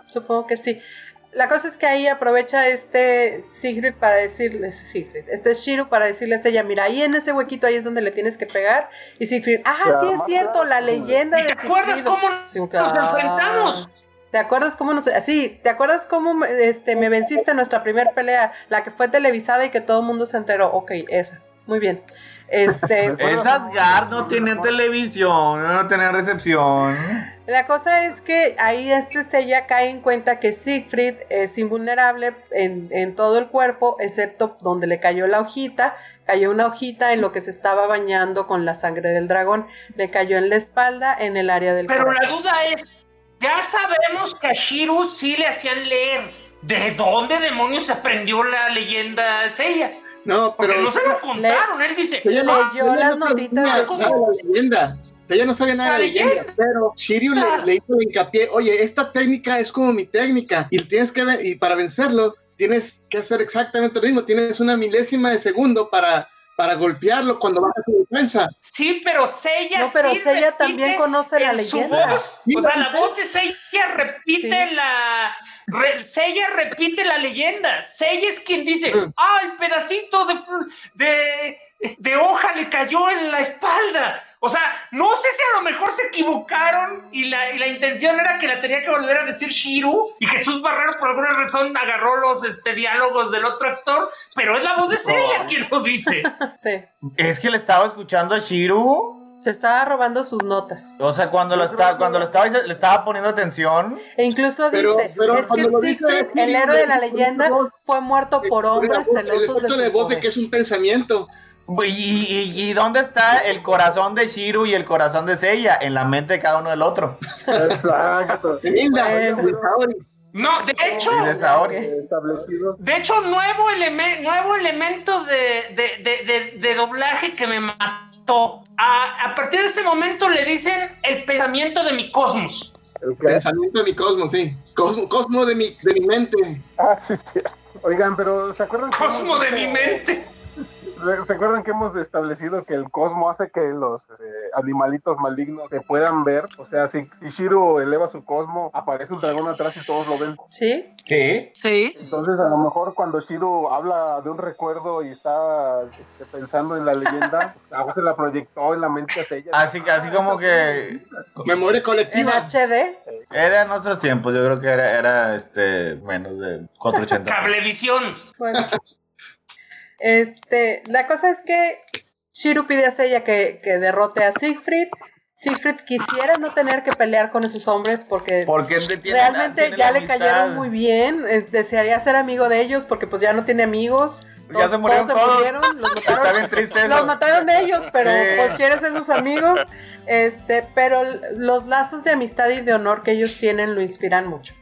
Supongo que sí. La cosa es que ahí aprovecha este Sigrid para decirle, Sigrid, este Shiru para decirle a ella, mira, ahí en ese huequito ahí es donde le tienes que pegar. Y Sigrid, ah, sí es cierto, la leyenda ¿Y de te acuerdas Sigfrido". cómo nos "Ah". enfrentamos? ¿Te acuerdas cómo nos, así, ¿te acuerdas cómo me- este, me venciste en nuestra primera pelea? La que fue televisada y que todo el mundo se enteró. Ok, esa. Muy bien. Este, Esas GAR no tienen televisión, no tienen recepción. La cosa es que ahí este Seiya cae en cuenta que Siegfried es invulnerable en, en todo el cuerpo, excepto donde le cayó la hojita. Cayó una hojita en lo que se estaba bañando con la sangre del dragón. Le cayó en la espalda, en el área del Pero la duda es, ya sabemos que a Shiru sí le hacían leer. ¿De dónde demonios se aprendió la leyenda Seiya? No, Porque pero no se lo contaron. Él dice, ella no, Leyó ella las no notitas de nada de la leyenda. Ella no sabía nada de La la leyenda, pero Shiryu le, le hizo el hincapié, oye, esta técnica es como mi técnica, y tienes que ver- y para vencerlo, tienes que hacer exactamente lo mismo, tienes una milésima de segundo para, para golpearlo cuando baja tu defensa. sí, pero Seiya No, pero sí Seiya repite también conoce la en su leyenda. voz. O sea, la voz de Seiya repite Sí. la... re- Seiya repite la leyenda. Seiya es quien dice, Mm. ah, el pedacito de, de hoja le cayó en la espalda. O sea, no sé si a lo mejor se equivocaron y la, y la intención era que la tenía que volver a decir Shiru y Jesús Barrero por alguna razón agarró los este, diálogos del otro actor, pero es la voz de Seiya quien lo dice. Sí. Es que le estaba escuchando a Shiru. Se estaba robando sus notas. O sea, cuando lo, está, cuando lo estaba, le estaba poniendo atención. E incluso Pero- dice, pero es que Siegfried, el héroe de la le- leyenda, fue muerto por hombres el celosos de su voz de que es un pensamiento. ¿Y, y, y dónde está el corazón de Shiru y el corazón de Seiya? En la mente de cada uno del otro. Exacto. Saori. No, de hecho, de Saori. Establecido. De hecho, nuevo, eleme- nuevo elemento de, de- de- de- de doblaje que me mató. A, a partir de ese momento le dicen el pensamiento de mi cosmos. El Pensamiento de mi cosmos, sí. Cosmo, cosmo de, mi, de mi mente. Ah, sí, sí. Oigan, pero ¿se acuerdan? que Cosmo de mi mente. ¿Se acuerdan que hemos establecido que el cosmo hace que los eh, animalitos malignos se puedan ver? O sea, si, si Shiro eleva su cosmo, aparece un dragón atrás y todos lo ven. ¿Sí? ¿Qué? Sí. Entonces, a lo mejor cuando Shiro habla de un recuerdo y está este, pensando en la leyenda, algo se la proyectó en la mente a ella. Así, así como que Memoria En colectiva. HD. era en nuestros tiempos. Yo creo que era, era este, menos de 480. Cablevisión. Bueno. Este, la cosa es que Shiru pide a Seiya que, que derrote a Siegfried. Siegfried quisiera no tener que pelear con esos hombres porque Porque realmente ya le amistad. cayeron muy bien. eh, desearía ser amigo de ellos porque pues ya no tiene amigos. Ya se murieron todos. murieron, los Está mataron, bien triste eso. los mataron ellos, pero Sí. pues quiere ser sus amigos. Este, pero los lazos de amistad y de honor que ellos tienen lo inspiran mucho.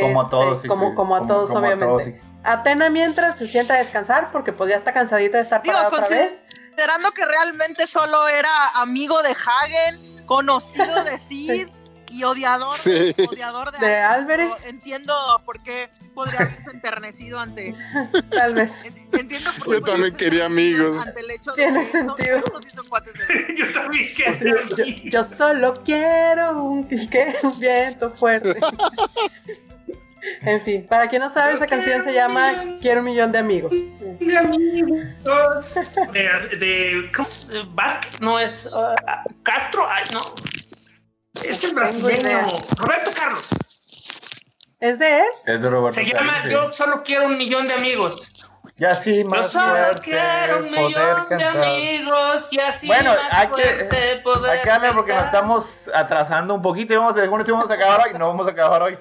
Como a Este, todos, sí, como, como a Como- todos, como a obviamente. todos. Atena mientras se sienta a descansar porque pues ya está cansadita de estar Digo, parada otra vez. considerando que realmente solo era amigo de Hagen, conocido de Sid, y odiador, Sí. odiador de, De Albert, Albert. pero Entiendo por qué podría haberse enternecido ante. Tal vez. en- Entiendo por qué Yo también quería amigos. Ante el hecho de Tiene esto- sentido. estos sí son cuates de Yo también Yo, quería. yo solo quiero un, un viento fuerte. En fin, para quien no sabe, esa canción se llama Quiero un millón de amigos. de amigos. De, de ¿cómo se- Vázquez, no es uh, Castro, Ay, no. Es el brasileño. Roberto Carlos. ¿Es de él? Es de Roberto Se llama Carlos, sí. Yo solo quiero un millón de amigos. Y así Yo más solo fuerte quiero un poder millón de cantar. amigos y así Bueno, más hay que- poder Acá porque nos estamos atrasando un poquito y vamos, según esto vamos a acabar hoy, no vamos a acabar hoy.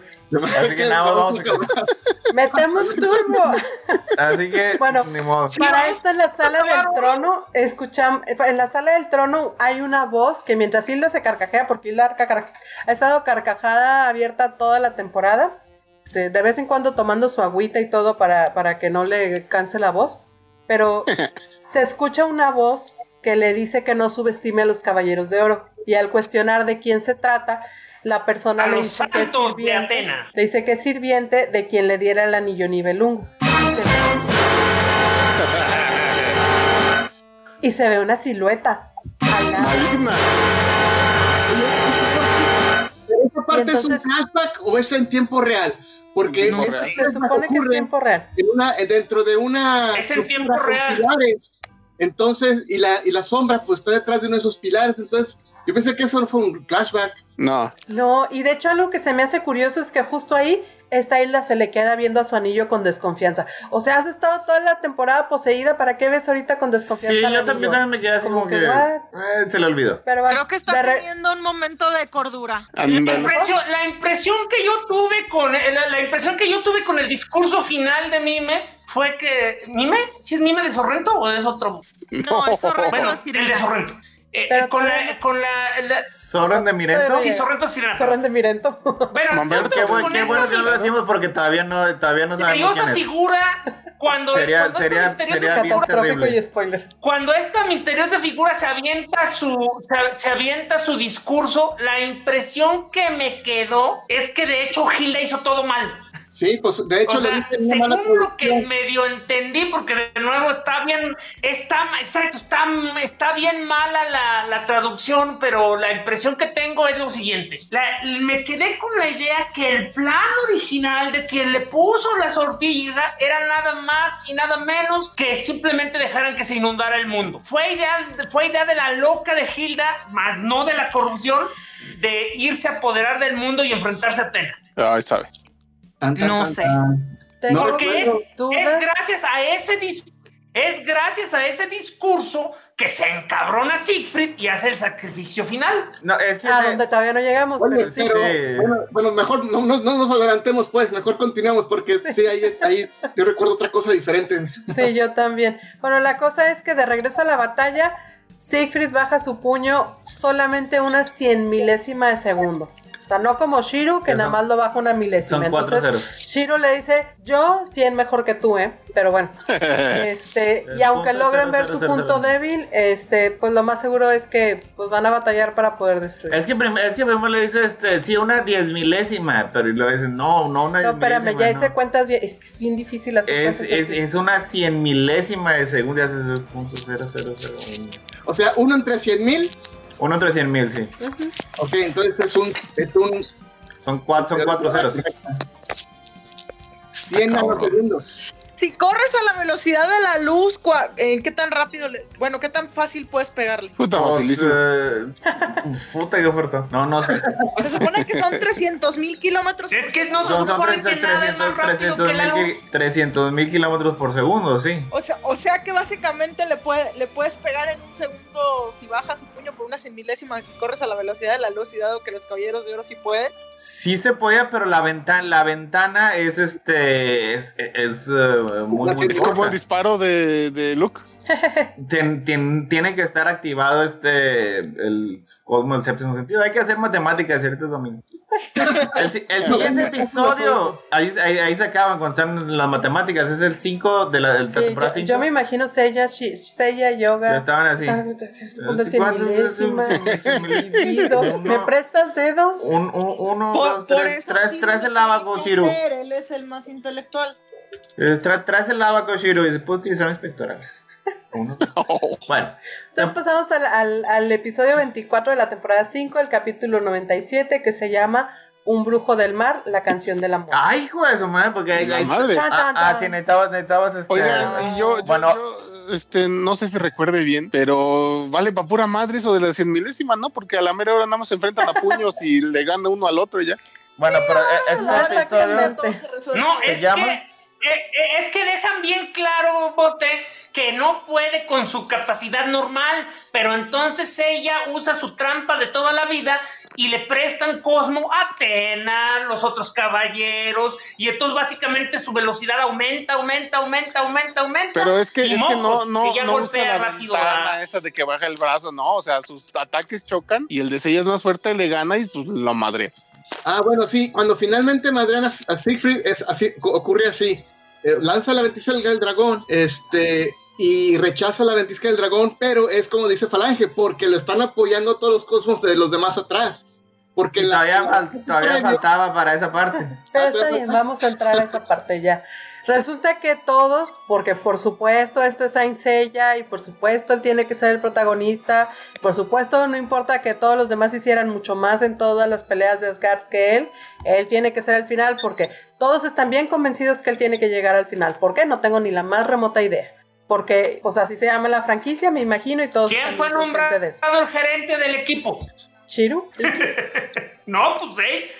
Así que nada más vamos a Metemos turbo. Así que Bueno, ni modo. Para esto en la sala del trono, escuchamos, en la sala del trono hay una voz que mientras Hilda se carcajea, porque Hilda ha estado carcajada abierta toda la temporada, este, de vez en cuando tomando su agüita y todo para, para que no le canse la voz, pero se escucha una voz que le dice que no subestime a los caballeros de oro. Y al cuestionar de quién se trata, la persona le dice que es de sirviente. Atena. Le dice que es sirviente de quien le diera el anillo Nibelungo. Y se, y se ve una silueta. Maligna. ¿Esta parte es un entonces- flashback o es en tiempo real? Porque No sé. Se supone que es tiempo real. en una- dentro de una Es en tiempo real. Entonces, y la, y la sombra pues está detrás de uno de esos pilares. Entonces, yo pensé que eso no fue un flashback. No. No, y de hecho algo que se me hace curioso es que justo ahí esta Hilda se le queda viendo a su anillo con desconfianza. O sea, has estado toda la temporada poseída, ¿para qué ves ahorita con desconfianza? Sí, yo también, anillo? también me quedé así Como como, que, que, eh, se le olvidó. Pero bueno, Creo que está re- teniendo un momento de cordura. La impresión, la impresión que yo tuve con la, la impresión que yo tuve con el discurso final de Mime fue que ¿Mime? ¿Si es Mime de Sorrento o es otro? No, es Sorrento Bueno, es el de. Sorrento. Eh, Pero con la con la, la- ¿Sorren de Mirento? Todavía sí, Sorrento Sirena. Sorren de Mirento. Bueno, entonces, Qué, esta bueno que no lo decimos porque todavía no, todavía no sabemos quién esa es. figura cuando Sería- cuando esta sería- misteriosa sería bien terrible. y spoiler. Cuando esta misteriosa figura se avienta su se, se avienta su discurso, la impresión que me quedó es que de hecho Hilda hizo todo mal. Sí, pues de hecho O sea, según lo que medio entendí, porque de nuevo está bien, está, exacto, está, está bien mala la, la traducción, pero la impresión que tengo es lo siguiente. La- me quedé con la idea que el plan original de quien le puso la sortilla era nada más y nada menos que simplemente dejaran que se inundara el mundo. Fue idea, fue idea de la loca de Hilda, más no de la corrupción, de irse a apoderar del mundo y enfrentarse a Atena. Ay, sabe. Tan, tan, No sé. tan. Tengo Porque es, gracias a ese dis- es gracias a ese discurso que se encabrona Siegfried y hace el sacrificio final. No, es que. A de- donde todavía no llegamos, Oye, pero sí. bueno, bueno, mejor no, no- no nos adelantemos, pues, mejor continuamos, porque sí, ahí, ahí yo recuerdo otra cosa diferente. Sí, yo también. Bueno, la cosa es que de regreso a la batalla, Siegfried baja su puño solamente una cien milésima de segundo. Sea, no como Shiro, que nada más lo baja una milésima. son cuatro Entonces, ceros. Shiro le dice, yo 100 mejor que tú, ¿eh? Pero bueno. este, y aunque logren ver su punto débil, este, pues lo más seguro es que pues van a batallar para poder destruir. Es que, es que primero le dice, este, sí, una diez milésima, pero luego dice, no, no una no, diez espérame, ya hice no. cuentas bien. Es que es bien difícil hacer Es, es, una cien milésima de segundo, ya cero, uno. O sea, uno entre 100 mil, Uno entre cien mil, sí. ok, entonces es un, es un Son cuatro, son cuatro ceros. 100 nanosegundos. Si corres a la velocidad de la luz, cua- ¿en qué tan rápido, le- bueno, qué tan fácil puedes pegarle? Puta Pues, facilísimo. eh, puta, qué oferta. No, no sé. Se supone que son 300 mil kilómetros. Es por que no Son, son supone 300 que nada es más rápido 300 que la luz. mil 300 mil kilómetros por segundo, sí. O sea, o sea que básicamente le, puede, le puedes pegar en un segundo si bajas su puño por una cien milésima y corres a la velocidad de la luz y dado que los caballeros de oro sí pueden. Sí se podía, pero la ventana, la ventana es este, es, es, eh, eh, muy, La muy Es como el disparo de, de Luke. Tien- tien- tiene que estar activado este el cosmo del séptimo sentido. Hay que hacer matemáticas ciertos domingos. El, si- el siguiente episodio, ahí, ahí, ahí se acaban cuando están las matemáticas. Es el 5 de la, de la Sí, temporada yo, 5. yo me imagino Shi- Seiya, Yoga. Ya estaban así. ¿Me prestas dedos? un- un- Uno, Por, dos, por tres. eso Traes, sí traes lo el lava, tiene que Shiru. hacer, Él es el más intelectual. Eh, tra- Traes el lava, Shiru. Y después utilizar pectorales. Uno, dos, tres. Bueno. Entonces pasamos al, al- al episodio 24 de la temporada 5, el capítulo 97, que se llama Un brujo del mar, la canción del amor. Ay, hijo de su madre, porque ahí, madre. Chan, Ah, chan, ah, sí, necesitabas, necesitabas este. Oigan, y yo, yo- bueno, yo, este, no sé si recuerde bien, pero vale para pura madre eso de la cien milésima, ¿no? Porque a la mera hora nada más se enfrentan a puños y le gana uno al otro y ya. bueno, pero eh, este episodio. No, ¿Se es llama? que es que dejan bien claro, Bote, que no puede con su capacidad normal, pero entonces ella usa su trampa de toda la vida y le prestan Cosmo a Atena, los otros caballeros, y entonces básicamente su velocidad aumenta, aumenta, aumenta, aumenta, aumenta. Pero es que, es que no, no, que ya no usa la ventana a- esa de que baja el brazo, no, o sea, sus ataques chocan y el de ella es más fuerte, le gana y pues lo madre. Ah, bueno, sí, cuando finalmente madrean a, a Siegfried, es así, ocurre así. Eh, lanza la ventisca del dragón, este, y rechaza la ventisca del dragón, pero es como dice Falange, porque lo están apoyando todos los cosmos de los demás atrás. Porque Y la- todavía, fal- todavía faltaba para esa parte. Pero está bien, vamos a entrar a esa parte ya. Resulta que todos, porque por supuesto esto es Saint Seiya y por supuesto él tiene que ser el protagonista, por supuesto no importa que todos los demás hicieran mucho más en todas las peleas de Asgard que él, él tiene que ser el final porque todos están bien convencidos que él tiene que llegar al final. ¿Por qué? No tengo ni la más remota idea. Porque, pues así se llama la franquicia, me imagino, y todos ¿Quién fue nombrado el gerente del equipo? ¿Chiru? No, pues eh.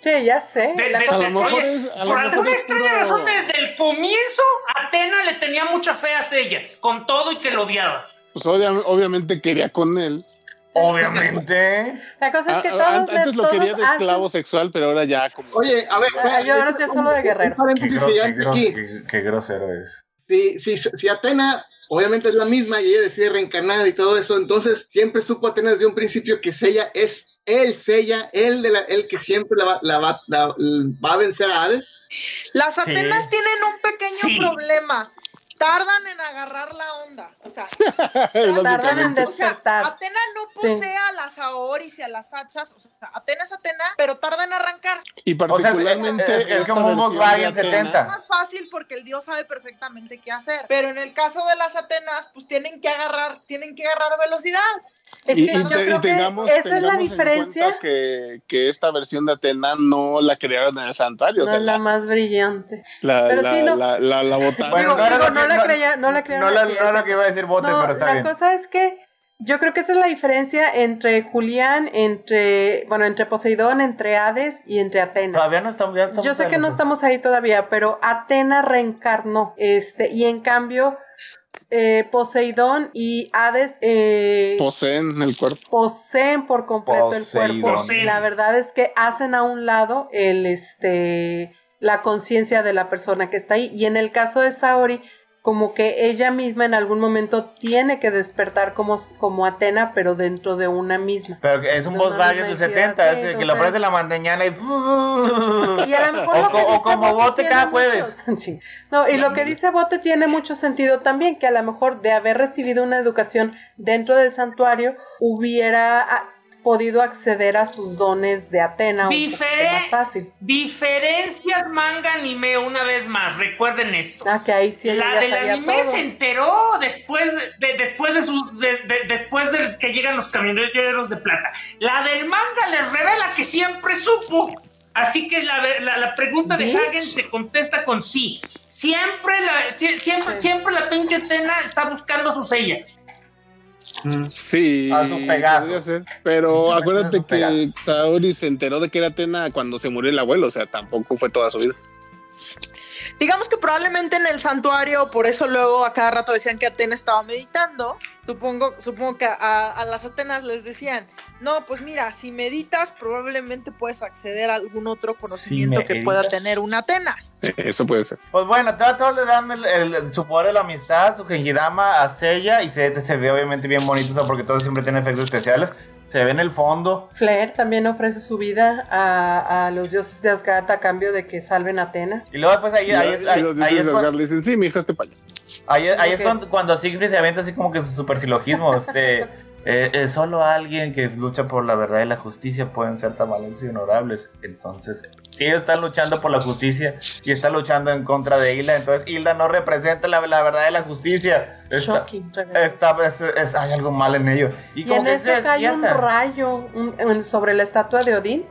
Sí, ya sé. De- La de- A cosa lo es mejor que- es, a lo Por mejor alguna extraña razón, desde el comienzo, Atena le tenía mucha fe a ella, con todo y que lo odiaba. pues obvia- obviamente quería con él. Obviamente. la cosa es que Ah, todos, antes lo todos quería de hacen- esclavo sexual, pero ahora ya como... Oye, a ver, Ah, yo ahora estoy solo de guerrero. Qué, qué qué- qué grosero es. Si, si, si Atena obviamente es la misma y ella decide reencarnar y todo eso, entonces siempre supo Atena desde un principio que Sella es él, Sella, él, de la, él que siempre la, va- la va, la- va a vencer a Hades. Las Sí. Atenas tienen un pequeño Sí. problema. Tardan en agarrar la onda. O sea, tardan en Básicamente. o sea, despertar. Atena no Sí. posee a las Aoris y a las hachas. O sea, Atena es Atena, pero tarda en arrancar. Y O sea, es- particularmente... es, es como un Volkswagen de Atena- 70. Es más fácil porque el dios sabe perfectamente qué hacer. Pero en el caso de las Atenas, pues tienen que agarrar, tienen que agarrar velocidad. Es que y yo te- y creo que tengamos- esa es la diferencia. Que, que esta versión de Atena no la crearon en el santuario. o No sea, es la más brillante. la, pero la, sí, no. la, la, la botaron. Bueno, Digo, no era digo, lo no que- la no- creía, no la creían No, la- no eso. que iba a decir Bote, No, pero está la bien. cosa es que yo creo que esa es la diferencia entre Julián, entre, bueno, entre Poseidón, entre Hades y entre Atena. Todavía no estamos. ya estamos Yo sé que no estamos ahí todavía, pero Atena reencarnó, este, y en cambio eh, Poseidón y Hades eh, Poseen el cuerpo. poseen por completo el cuerpo. Poseen. La verdad es que hacen a un lado el este la conciencia de la persona que está ahí. Y en el caso de Saori, como que ella misma en algún momento tiene que despertar como, como Atena, pero dentro de una misma. Pero es un Volkswagen del no, 70, sí, es que lo ofrece la mañana y. Y a lo mejor O lo que co- o dice como Bote cada jueves. Sí. No, y lo que dice Bote tiene mucho sentido también, que a lo mejor de haber recibido una educación dentro del santuario, hubiera ah, podido acceder a sus dones de Atena un Difere- más fácil. Diferencias manga anime una vez más, recuerden esto. Ah, que ahí sí la del anime todo. se enteró después de, de- después de su de, de- después de que llegan los camioneros de plata. La del manga les revela que siempre supo. Así que la, la- la pregunta de Bitch. Hagen se contesta con sí. Siempre la, sie- siempre, Sí. siempre la pinche Atena está buscando su sella. Sí. A su Pegaso. podría ser. Pero acuérdate que Pegaso. Saori se enteró de que era Atena cuando se murió el abuelo. O sea, tampoco fue toda su vida. Digamos que probablemente en el santuario, por eso luego a cada rato decían que Atena estaba meditando. Supongo, supongo que a, a las Atenas les decían, No, pues mira, si meditas, probablemente puedes acceder a algún otro conocimiento que pueda tener una Atena. Eso puede ser. Pues bueno, todos, le dan el, el- su poder de la amistad, su Gengidama a Seiya y se, se ve obviamente bien bonito, o sea, porque todos siempre tienen efectos especiales. Se ve en el fondo. Flair también ofrece su vida a, a los dioses de Asgard a cambio de que salven a Atena. Y luego después ahí, ahí es, ahí, los ahí dioses es de cuando, le dicen, sí, mi hija, este payaso. ahí es- ahí es Ok. cuando, cuando Siegfried se avienta así como que su super silogismo. Este, eh, eh, solo alguien que lucha por la verdad y la justicia pueden ser tan valientes y honorables. Entonces, si están luchando por la justicia y está luchando en contra de Hilda, entonces Hilda no representa la, la verdad y la justicia. Está, está- es- es- hay algo mal en ello. Y, Y como en que eso se cae un rayo un- un- sobre la estatua de Odín.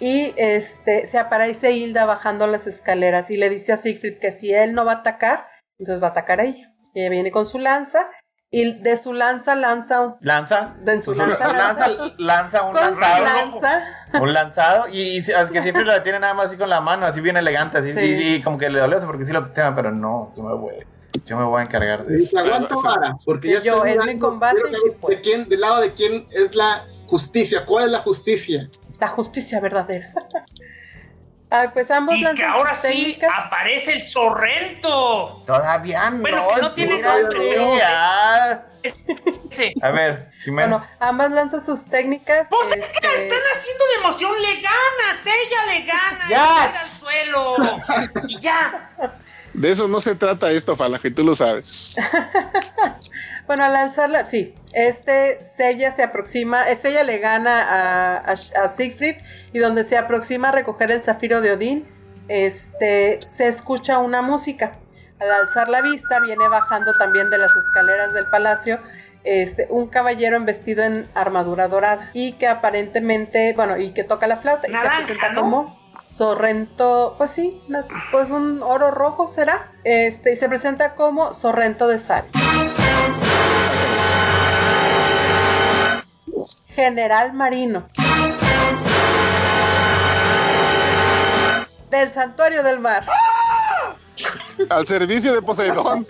Y este se aparece Hilda bajando las escaleras y le dice a Siegfried que si él no va a atacar, entonces va a atacar a ella. Y ella viene con su lanza y de su lanza lanza un, Lanza. de su Su- lanza, lanza, lanza, lanza un con lanzado. lanza Un lanzado. Y, y es que siempre lo detiene nada más así con la mano, así bien elegante. Así, Sí. y, y como que le dolió porque sí lo tema, pero no, yo me voy, yo me voy a encargar de eso. aguanto vara, porque ya Yo, estoy es mi combate y de quién, del lado de quién es la justicia, cuál es la justicia. la justicia verdadera. Ay, pues ambos Y que lanzan ahora sus sí técnicas. aparece el Sorrento. Todavía no. Bueno, que no tiene nombre, pero-. Sí. A ver, Jimena. Bueno, ambas lanzan sus técnicas. Pues es que la este, están haciendo de emoción, le ganas, ella le gana, Ya. y cae al suelo. Y ya. De eso no se trata esto, Falange, tú lo sabes. Bueno, al lanzarla, sí, este Sella se aproxima, eh, Sella le gana a, a, a Siegfried y donde se aproxima a recoger el zafiro de Odín, este, se escucha una música. Al alzar la vista viene bajando también de las escaleras del palacio este, un caballero en vestido en armadura dorada y que aparentemente, bueno, y que toca la flauta y Naranja, se presenta ¿no? como Sorrento, pues sí, pues un oro rojo será, este, y se presenta como Sorrento de Sari. General Marino. Del Santuario del Mar. Al servicio de Poseidón.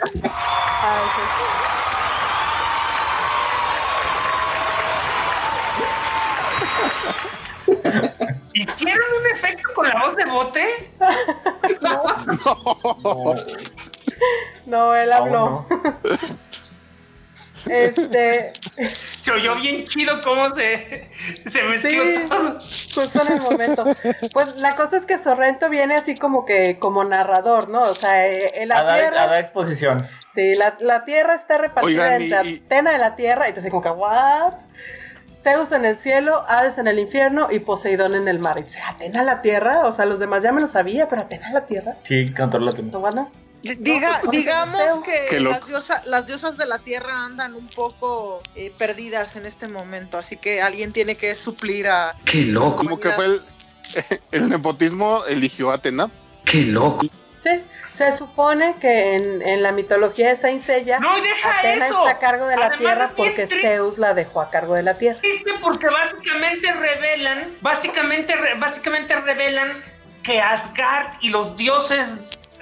¿Hicieron un efecto con la voz de bote? No, él habló. No. Este, Se oyó bien chido cómo se, se mezcló Sí. todo. justo en el momento. Pues la cosa es que Sorrento viene así como que como narrador, ¿no? O sea, eh, en A la dar, a tierra. dar exposición. Sí, la, la tierra está repartida Oigan, entre y- y- Atena de la tierra, y entonces como que, ¿what? Zeus en el cielo, Hades en el infierno y Poseidón en el mar. Y dice, ¿Atena la tierra? O sea, los demás ya me lo sabía, pero Atena la tierra. Sí. ¿No, bueno? D- Diga, pues, porque digamos que diosa- las diosas de la tierra andan un poco eh, perdidas en este momento, así que alguien tiene que suplir a... Qué loco, Como que fue el, el nepotismo eligió a Atena. qué loco. Sí, se supone que en, en la mitología de Saint Seiya, No, y deja Atena eso. está a cargo de la Además, tierra porque tri- Zeus la dejó a cargo de la tierra. triste porque básicamente revelan, básicamente, re- básicamente revelan que Asgard y los dioses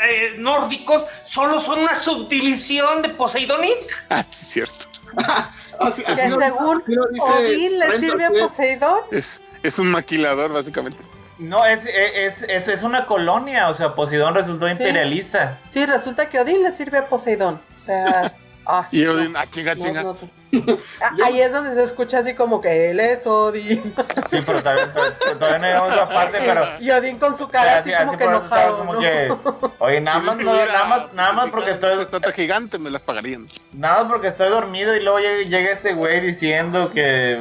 eh, nórdicos solo son una subdivisión de Poseidón. Ah, sí, es cierto. Que según Odín le sirve a. Poseidón. Es, es un maquilador, básicamente. No, es, es, es, es una colonia, o sea, Poseidón resultó Sí. imperialista. Sí, resulta que Odín le sirve a Poseidón. O sea, ah, Y Odín, ah, chinga, no, chinga. no, no. Ahí es donde se escucha así como que él es Odín. Sí, pero todavía, todavía- todavía no llegamos a esa parte, pero... Y Odín con su cara así, como que por eso estaba enojado. como ¿no? que, oye, nada más, no, nada más, nada más porque estoy, Esta estatua gigante me las pagarían. nada más porque estoy dormido y luego llega, llega este güey diciendo que...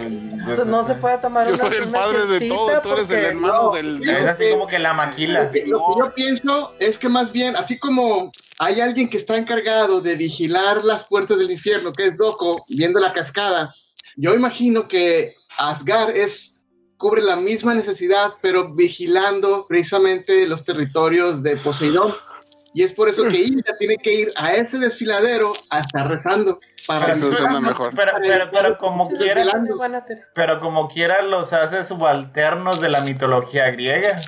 Sea, no se puede tomar Yo una soy el una padre de todo tú eres el hermano no, del... Es así como que la maquila. Lo que, lo que yo pienso es que más bien, así como hay alguien que está encargado de vigilar las puertas del infierno, que es Doko, viendo la cascada, yo imagino que Asgard es cubre la misma necesidad, pero vigilando precisamente los territorios de Poseidón. Y es por eso que Hilda tiene que ir a ese desfiladero a estar rezando para Eso suena mejor. Pero, pero, pero como quiera, pero como quiera los hace subalternos de la mitología griega.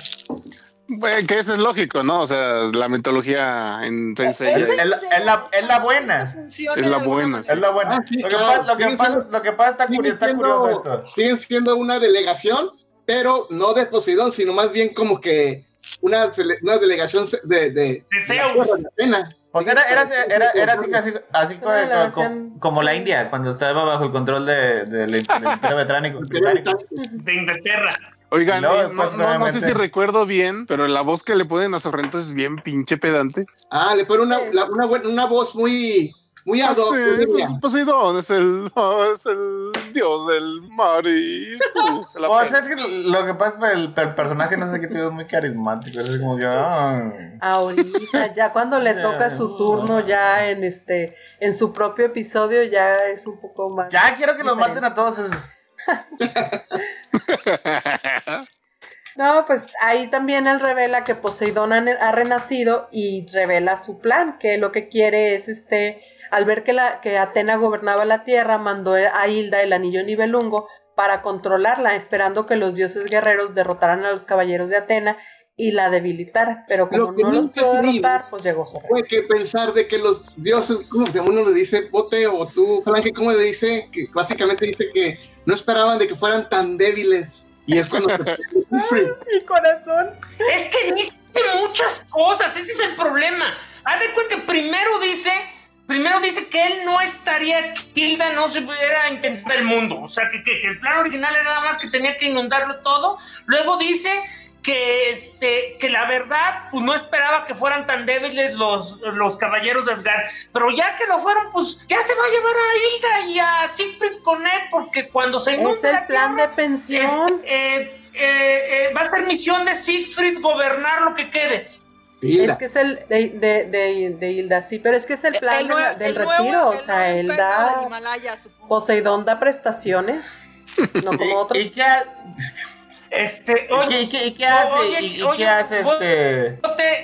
Bueno, que eso es lógico, ¿no? O sea, la mitología en Sensei Es la- es la- es la buena. Es la buena. Es la buena. Ah, sí, lo, que claro. pasa, lo, que pasa, siendo- lo que pasa está, curioso, está siendo- curioso esto. Siguen siendo una delegación, pero no de Poseidón, sino más bien como que una, una delegación de, de, la. Pues era, era, era, era así, así, así como, Una como- como la India, cuando estaba bajo el control de, de- del Imperio británico. De Inglaterra. Oigan, no, pues, no- no sé si recuerdo bien, pero la voz que le ponen a Sorrento es bien pinche pedante. Ah, le pone una, Sí. la- una, buena- una voz muy, muy ad hoc, Sí, yo diría. pues, Poseidón es el, no, es el dios del mar y tú se la Pues pelas. es que lo que pasa es que el, el personaje no sé qué tío es muy carismático. Es como que. ay. Ahorita, ya cuando le toca su turno, ya en este, en su propio episodio, ya es un poco más. Ya quiero que los diferente. maten a todos esos. No, pues ahí también él revela que Poseidón ha, renacido y revela su plan, que lo que quiere es este, al ver que, la, que Atena gobernaba la tierra, mandó a Hilda el anillo Nibelungo para controlarla, esperando que los dioses guerreros derrotaran a los caballeros de Atena y la debilitaran. Pero como Lo que no los pudo derrotar, pues llegó Sorrento. Fue que pensar de que los dioses, como que uno le dice, Bote o tú, Falange, ¿cómo le dice? Que básicamente dice que no esperaban de que fueran tan débiles. Y es cuando se Siegfried. Mi corazón. Es que dice muchas cosas, ese es el problema. Haz de cuenta que primero dice, primero dice que él no estaría, Hilda no se pudiera intentar el mundo. O sea, que, que- que el plan original era nada más que tenía que inundarlo todo. Luego dice que, este, que la verdad, pues no esperaba que fueran tan débiles los, los caballeros de Asgard. Pero ya que lo fueron, pues ya se va a llevar a Hilda y a Siegfried con él, porque cuando se inunde Es el la plan tierra, de pensión. este, eh, eh, eh, va a ser misión de Siegfried gobernar lo que quede. Hilda. Es que es el de, de, de, de Hilda, sí, pero es que es el plan El del el nuevo- retiro, o sea, él da, Himalaya, supongo. Poseidón da prestaciones, no como ¿Y, otros. Y qué, Este, oye, y qué- y qué hace? oye, ¿Y, y oye, qué hace este.?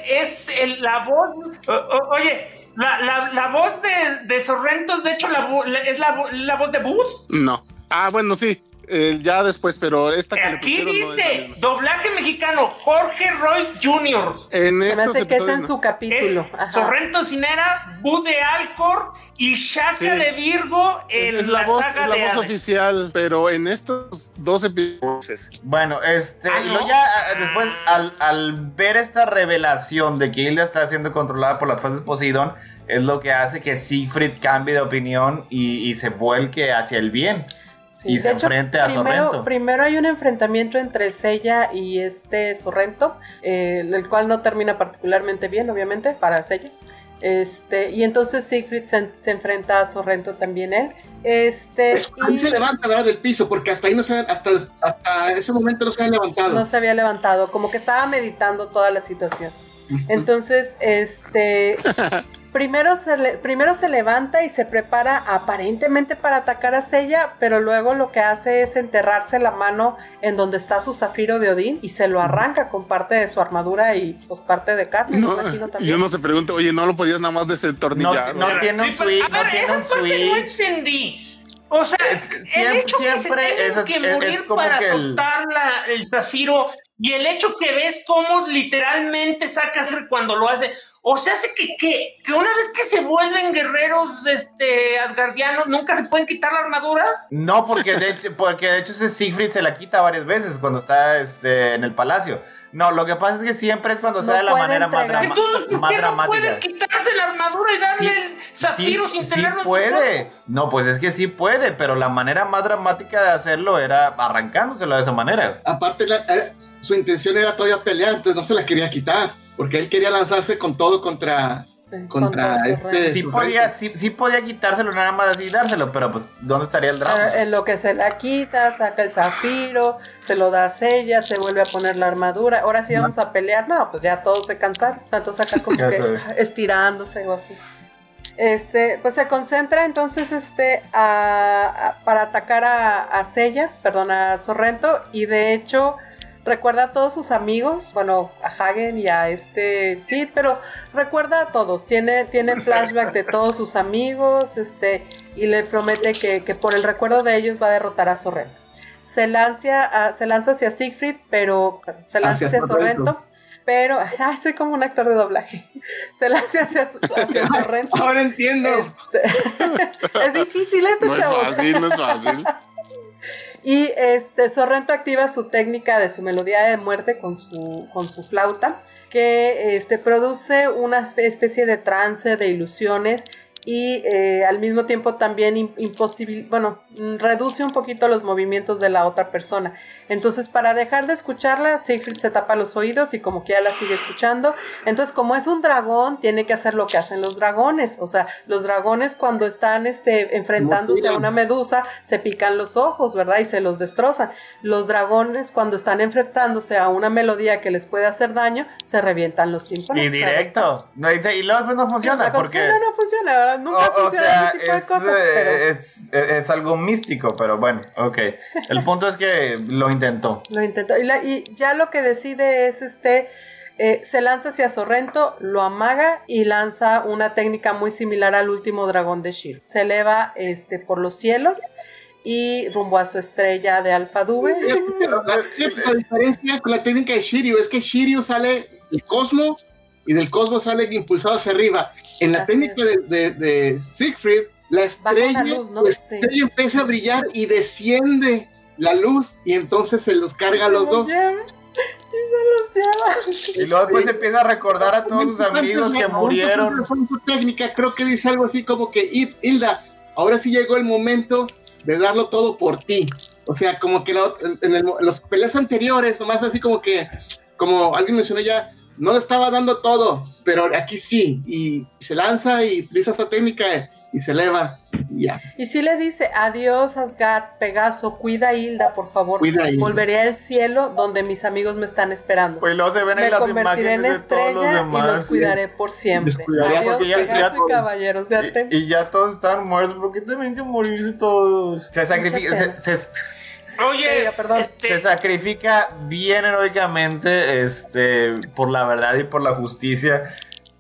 Es el- la voz. o- o- oye, la, la, la voz de, de Sorrento es de hecho la, es la, vo- la voz de Booth. No. Ah, bueno, sí. Eh, ya después, pero esta que Aquí dice doblaje mexicano Jorge Roy Jr. En Se me estos hace que es episodios en no. su capítulo. ajá. Sorrento Cinera, Booth de Alcor y Shaka Sí. de Virgo en Es, es la, la voz, saga es la de voz Hades. oficial, pero en estos dos episodios. Bueno, este, Ah, y ¿no? luego ya ah, después, al, al ver esta revelación de que Hilda está siendo controlada por las fuerzas de Poseidón, es lo que hace que Siegfried cambie de opinión y, y se vuelque hacia el bien. Sí, y de se enfrente a primero, Sorrento. Primero hay un enfrentamiento entre Sella y este Sorrento, eh, el cual no termina particularmente bien, obviamente, para Sella. Este, y entonces Siegfried se, se enfrenta a Sorrento también él. Este, Es- y se levanta, ¿verdad? Del piso, porque hasta ahí no se hasta, hasta ese momento no se había levantado. no se había levantado, como que estaba meditando toda la situación. Entonces, este, primero se, le- primero se levanta y se prepara aparentemente para atacar a Sella, pero luego lo que hace es enterrarse la mano en donde está su zafiro de Odín y se lo arranca con parte de su armadura y pues parte de carne, No, imagino también. yo no se pregunto, oye, no lo podías nada más desentornillar. no ¿no? tiene un switch, no tiene un parte No switch. entendí. O sea, el siempre- hecho que se siempre tengan es- que es morir como para que el- soltar la- el zafiro y el hecho que ves cómo literalmente saca sangre cuando lo hace. O sea, hace que, que, que una vez que se vuelven guerreros este, asgardianos, nunca se pueden quitar la armadura. No, porque de hecho, porque de hecho ese Siegfried se la quita varias veces cuando está este, en el palacio. No, lo que pasa es que siempre es cuando No sea de la manera más, drama- Entonces, ¿por más qué no dramática. pueden quitarse la armadura y darle Sí, el zafiro sí, sin sí tenerlo en su puede. No, pues es que sí puede, pero la manera más dramática de hacerlo era arrancándoselo de esa manera. Aparte, la- eh, su intención era todavía pelear, entonces no se la quería quitar, porque él quería lanzarse con todo contra... Sí, contra este- Sí podía, sí, sí podía quitárselo nada más así y dárselo, pero pues, ¿dónde estaría el drama? Eh, En lo que se la quita, saca el zafiro, se lo da a Sella, se vuelve a poner la armadura. Ahora sí vamos a pelear. No, pues ya todos se cansaron. Tanto saca como que estirándose o así. Este, pues se concentra entonces este a- a- para atacar a, a Sella, perdón, a Sorrento, y de hecho recuerda a todos sus amigos, bueno, a Hagen y a este Sid, pero recuerda a todos, tiene, tiene flashback de todos sus amigos, este, y le promete que, que por el recuerdo de ellos va a derrotar a Sorrento. Se lanza, a- se lanza hacia Siegfried, pero se lanza Hacia hacia Sorrento. Pero ay, soy como un actor de doblaje. Se la hace hacia, hacia Sorrento. Ahora entiendo. Este, es difícil esto, No es chavos. fácil, no es fácil. Y este Sorrento activa su técnica de su melodía de muerte con su, flauta, que este, produce una espe- especie de trance, de ilusiones y eh, al mismo tiempo también im- imposibil, bueno, mm, reduce un poquito los movimientos de la otra persona. Entonces, para dejar de escucharla, Siegfried se tapa los oídos y como que ya la sigue escuchando. Entonces, como es un dragón, tiene que hacer lo que hacen los dragones. O sea, los dragones cuando están este, enfrentándose a una medusa, se pican los ojos, ¿verdad? Y se los destrozan. Los dragones cuando están enfrentándose a una melodía que les puede hacer daño, se revientan los tímpanos. Y directo. No, y, y luego no Sí, funciona. la porque, no funciona, ¿verdad? Nunca o, o funciona sea, ese tipo de es, cosas. eh, pero es, es algo místico, pero bueno, ok. El punto es que lo intentó. lo intentó. Y, la- y ya lo que decide es este. eh, se lanza hacia Sorrento, lo amaga y lanza una técnica muy similar al último dragón de Shiro. Se eleva este, por los cielos y rumbo a su estrella de Alfa Dube. La, la diferencia con la técnica de Shiryu es que Shiryu sale del cosmos y del cosmos sale impulsado hacia arriba. En la Así técnica de, de, de Siegfried, la estrella, luz, ¿no? la Sí. estrella empieza a brillar y desciende la luz y entonces se los carga a los dos. lleva, y se los lleva. Y luego después empieza a recordar a todos sus amigos que murieron. su técnica, creo que dice algo así como que, "Hil- Hilda, ahora sí llegó el momento de darlo todo por ti. O sea, como que la- en, el- en los peleas anteriores, nomás así como que, como alguien mencionó ya, no le estaba dando todo, pero aquí sí. Y se lanza y utiliza esa técnica y se eleva. Y ya, Y si le dice, adiós Asgard, Pegaso, cuida a Hilda, por favor. cuida ahí. Volveré al cielo donde mis amigos me están esperando. Pues luego se ven ahí Me las convertiré en imágenes de todos los estrella y los cuidaré por siempre. Adiós, porque ya- Pegaso ya- y caballeros. Y, y ya todos están muertos. ¿Por qué tienen que morirse todos? Se sacrifica. pena. Se, se- Oye, perdón. este, se sacrifica bien heroicamente este, por la verdad y por la justicia.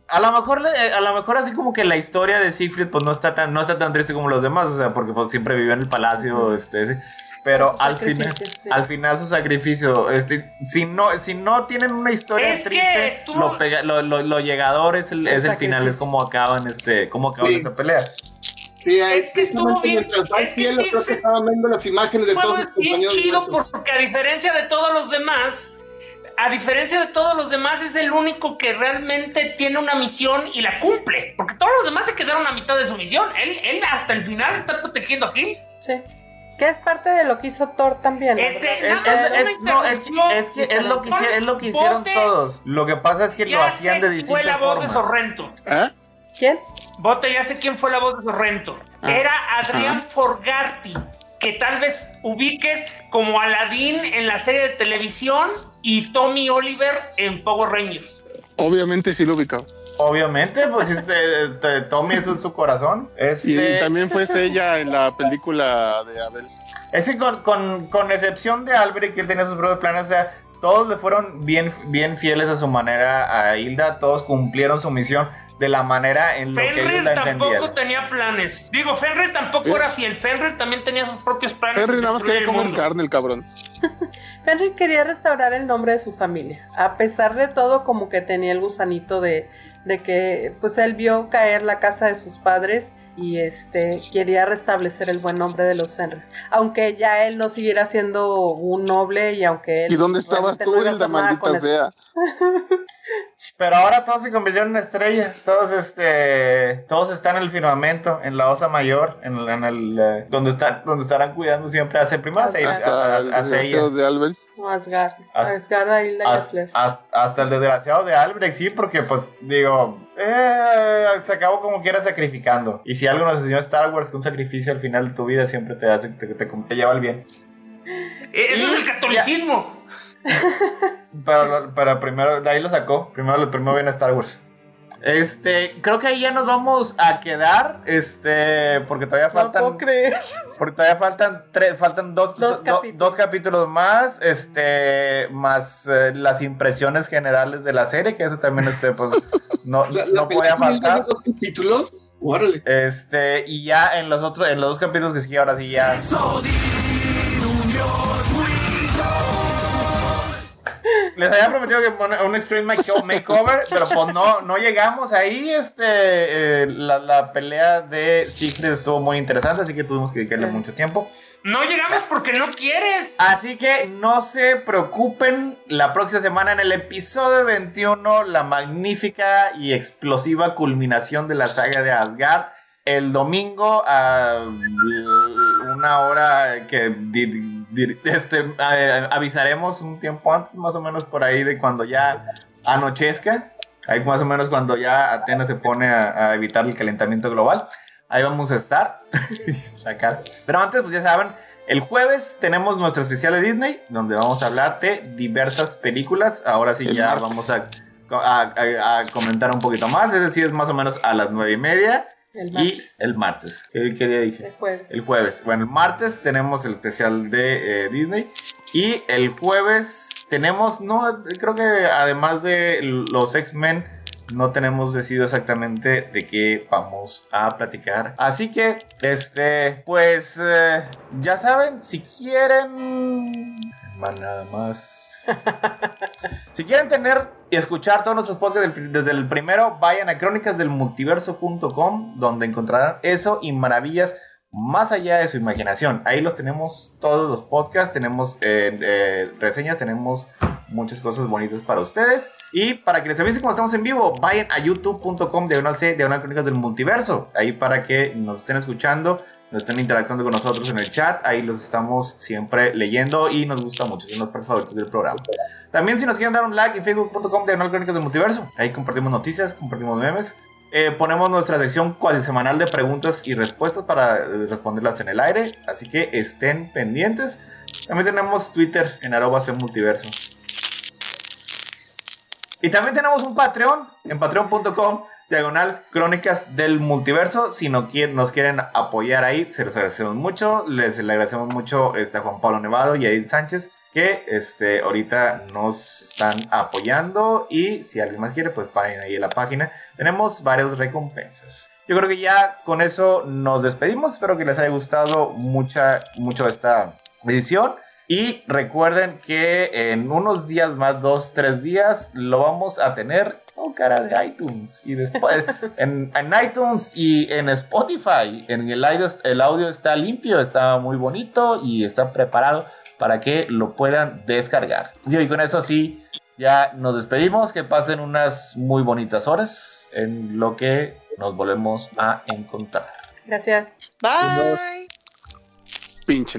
A lo mejor, a lo mejor así como que la historia de Siegfried pues no está tan, no está tan triste como los demás, o sea, porque pues siempre vivió en el palacio, este, ese. pero al final, sí. al final su sacrificio, este, si no, si no tienen una historia Es que triste, estuvo- lo, pega- lo, lo- lo llegador es el, El es el final, es como acaban, este, como acaban Sí. esa pelea. Sí, Es que estuvo bien- es que cielo, sí creo que estaban viendo las imágenes de todos fue los bien compañeros. chido muertos. porque a diferencia de todos los demás, a diferencia de todos los demás, es el único que realmente tiene una misión y la cumple. Porque todos los demás se quedaron a mitad de su misión. Él, él hasta el final está protegiendo a Gil. Sí. Que es parte de lo que hizo Thor también. Este. Es, Nada más es- una es- no, es, interrupción. es que es lo que, hici- es lo que hicieron todos. Lo que pasa es que lo hacían de quién fue la voz de formas. Sorrento. ¿Eh? ¿Quién? Bote, ya sé quién fue la voz de Sorrento. Ah. Era Adrián Forgarty, que tal vez ubiques como Aladdin en la serie de televisión y Tommy Oliver en Power Rangers. Obviamente sí lo ubicaba. Obviamente, pues este, te- Tommy eso es su corazón. Y Este, también fue ella en la película de Abel. Es que con, con, con excepción de Albrecht, que él tenía sus propios planes, o sea, todos le fueron bien, bien fieles a su manera a Hilda, todos cumplieron su misión de la manera en lo que Fenrir Hilda tampoco entendía. tenía planes. Digo, Fenrir tampoco ¿Eh? era fiel. Fenrir también tenía sus propios planes. Henry de nada más quería el comer mundo. carne, el cabrón. Henry quería restaurar el nombre de su familia. A pesar de todo, como que tenía el gusanito de, de que, pues él vio caer la casa de sus padres y este quería restablecer el buen nombre de los Fenris. Aunque ya él no siguiera siendo un noble y aunque él. ¿Y dónde estabas tú, no iba a Hilda, hacer nada maldita sea? Pero ahora todos se convirtieron en estrella. Todos, este, todos están en el firmamento, en la osa mayor, en, el- en el, eh, donde, está, donde estarán cuidando siempre a Septima, a, Hasta a- el a- a Seiya. de Albert. No, Asgard. Hasta- Asgard, Hasta, el desgraciado de Albrecht, sí, porque pues digo, eh, se acabó como quiera sacrificando. Y si algo nos enseñó Star Wars, que un sacrificio al final de tu vida siempre te hace, te, te- te lleva al bien. Eh, Eso Y- es el catolicismo. Pero, pero primero, de ahí lo sacó. Primero, primero viene Star Wars. Este, creo que ahí ya nos vamos a quedar. Este, porque todavía No faltan. puedo creer. Porque todavía faltan tres, faltan dos, Dos do- capítulos. dos capítulos más, este, más eh, las impresiones generales de la serie, que eso también, este, pues, no, O sea, no podía faltar. dos capítulos. Órale. Este, y ya en los otros, en los dos capítulos que sigue ahora sí ya. Les había prometido que pone un Extreme Make- Makeover, pero pues no, no llegamos ahí. Este, eh, la, la pelea de Siegfried estuvo muy interesante, así que tuvimos que dedicarle mucho tiempo. No llegamos porque no quieres. Así que no se preocupen, la próxima semana en el episodio 21, la magnífica y explosiva culminación de la saga de Asgard. El domingo a una hora que di- di- este, a- avisaremos un tiempo antes, más o menos por ahí de cuando ya anochezca. Ahí más o menos cuando ya Atenas se pone a, a evitar el calentamiento global. Ahí vamos a estar. Sacar. Pero antes, pues ya saben, el jueves tenemos nuestro especial de Disney, donde vamos a hablar de diversas películas. Ahora sí El ya martes. vamos a, a- a- a comentar un poquito más. Es decir, es más o menos a las nueve y media. El Y martes. el martes. ¿Qué, qué día dije? El jueves. El jueves. Bueno, el martes tenemos el especial de eh, Disney. Y el jueves tenemos, no, creo que además de los X-Men, no tenemos decidido exactamente de qué vamos a platicar. Así que, este, pues, eh, ya saben, si quieren... Más nada más. Si quieren tener y escuchar todos nuestros podcasts desde el primero, vayan a crónicasdelmultiverso.com, donde encontrarán eso y maravillas más allá de su imaginación. Ahí los tenemos todos los podcasts, tenemos eh, eh, reseñas, tenemos muchas cosas bonitas para ustedes. Y para que les avisen cuando estamos en vivo, vayan a youtube.com diagonal C, crónicas del multiverso. Ahí para que nos estén escuchando, nos estén interactuando con nosotros en el chat. Ahí los estamos siempre leyendo y nos gusta mucho. Son los favoritos del programa. También si nos quieren dar un like en facebook.com diagonal crónicas del multiverso. Ahí compartimos noticias, compartimos memes. Eh, ponemos nuestra sección cuasi semanal de preguntas y respuestas para eh, responderlas en el aire. Así que estén pendientes. También tenemos Twitter en arroba multiverso. Y también tenemos un Patreon en patreon.com diagonal crónicas del multiverso. Si no quieren, nos quieren apoyar ahí, se los agradecemos mucho. Les le agradecemos mucho este, a Juan Pablo Nevado y a Sánchez que este, ahorita nos están apoyando. Y si alguien más quiere, pues vayan ahí a la página. Tenemos varias recompensas. Yo creo que ya con eso nos despedimos. Espero que les haya gustado mucha, mucho esta edición. Y recuerden que en unos días más, dos, tres días, lo vamos a tener con cara de iTunes. Y después en, en iTunes y en Spotify. En el audio, el audio está limpio, está muy bonito y está preparado para que lo puedan descargar. Y con eso sí, ya nos despedimos. Que pasen unas muy bonitas horas en lo que nos volvemos a encontrar. Gracias. Bye. Pinche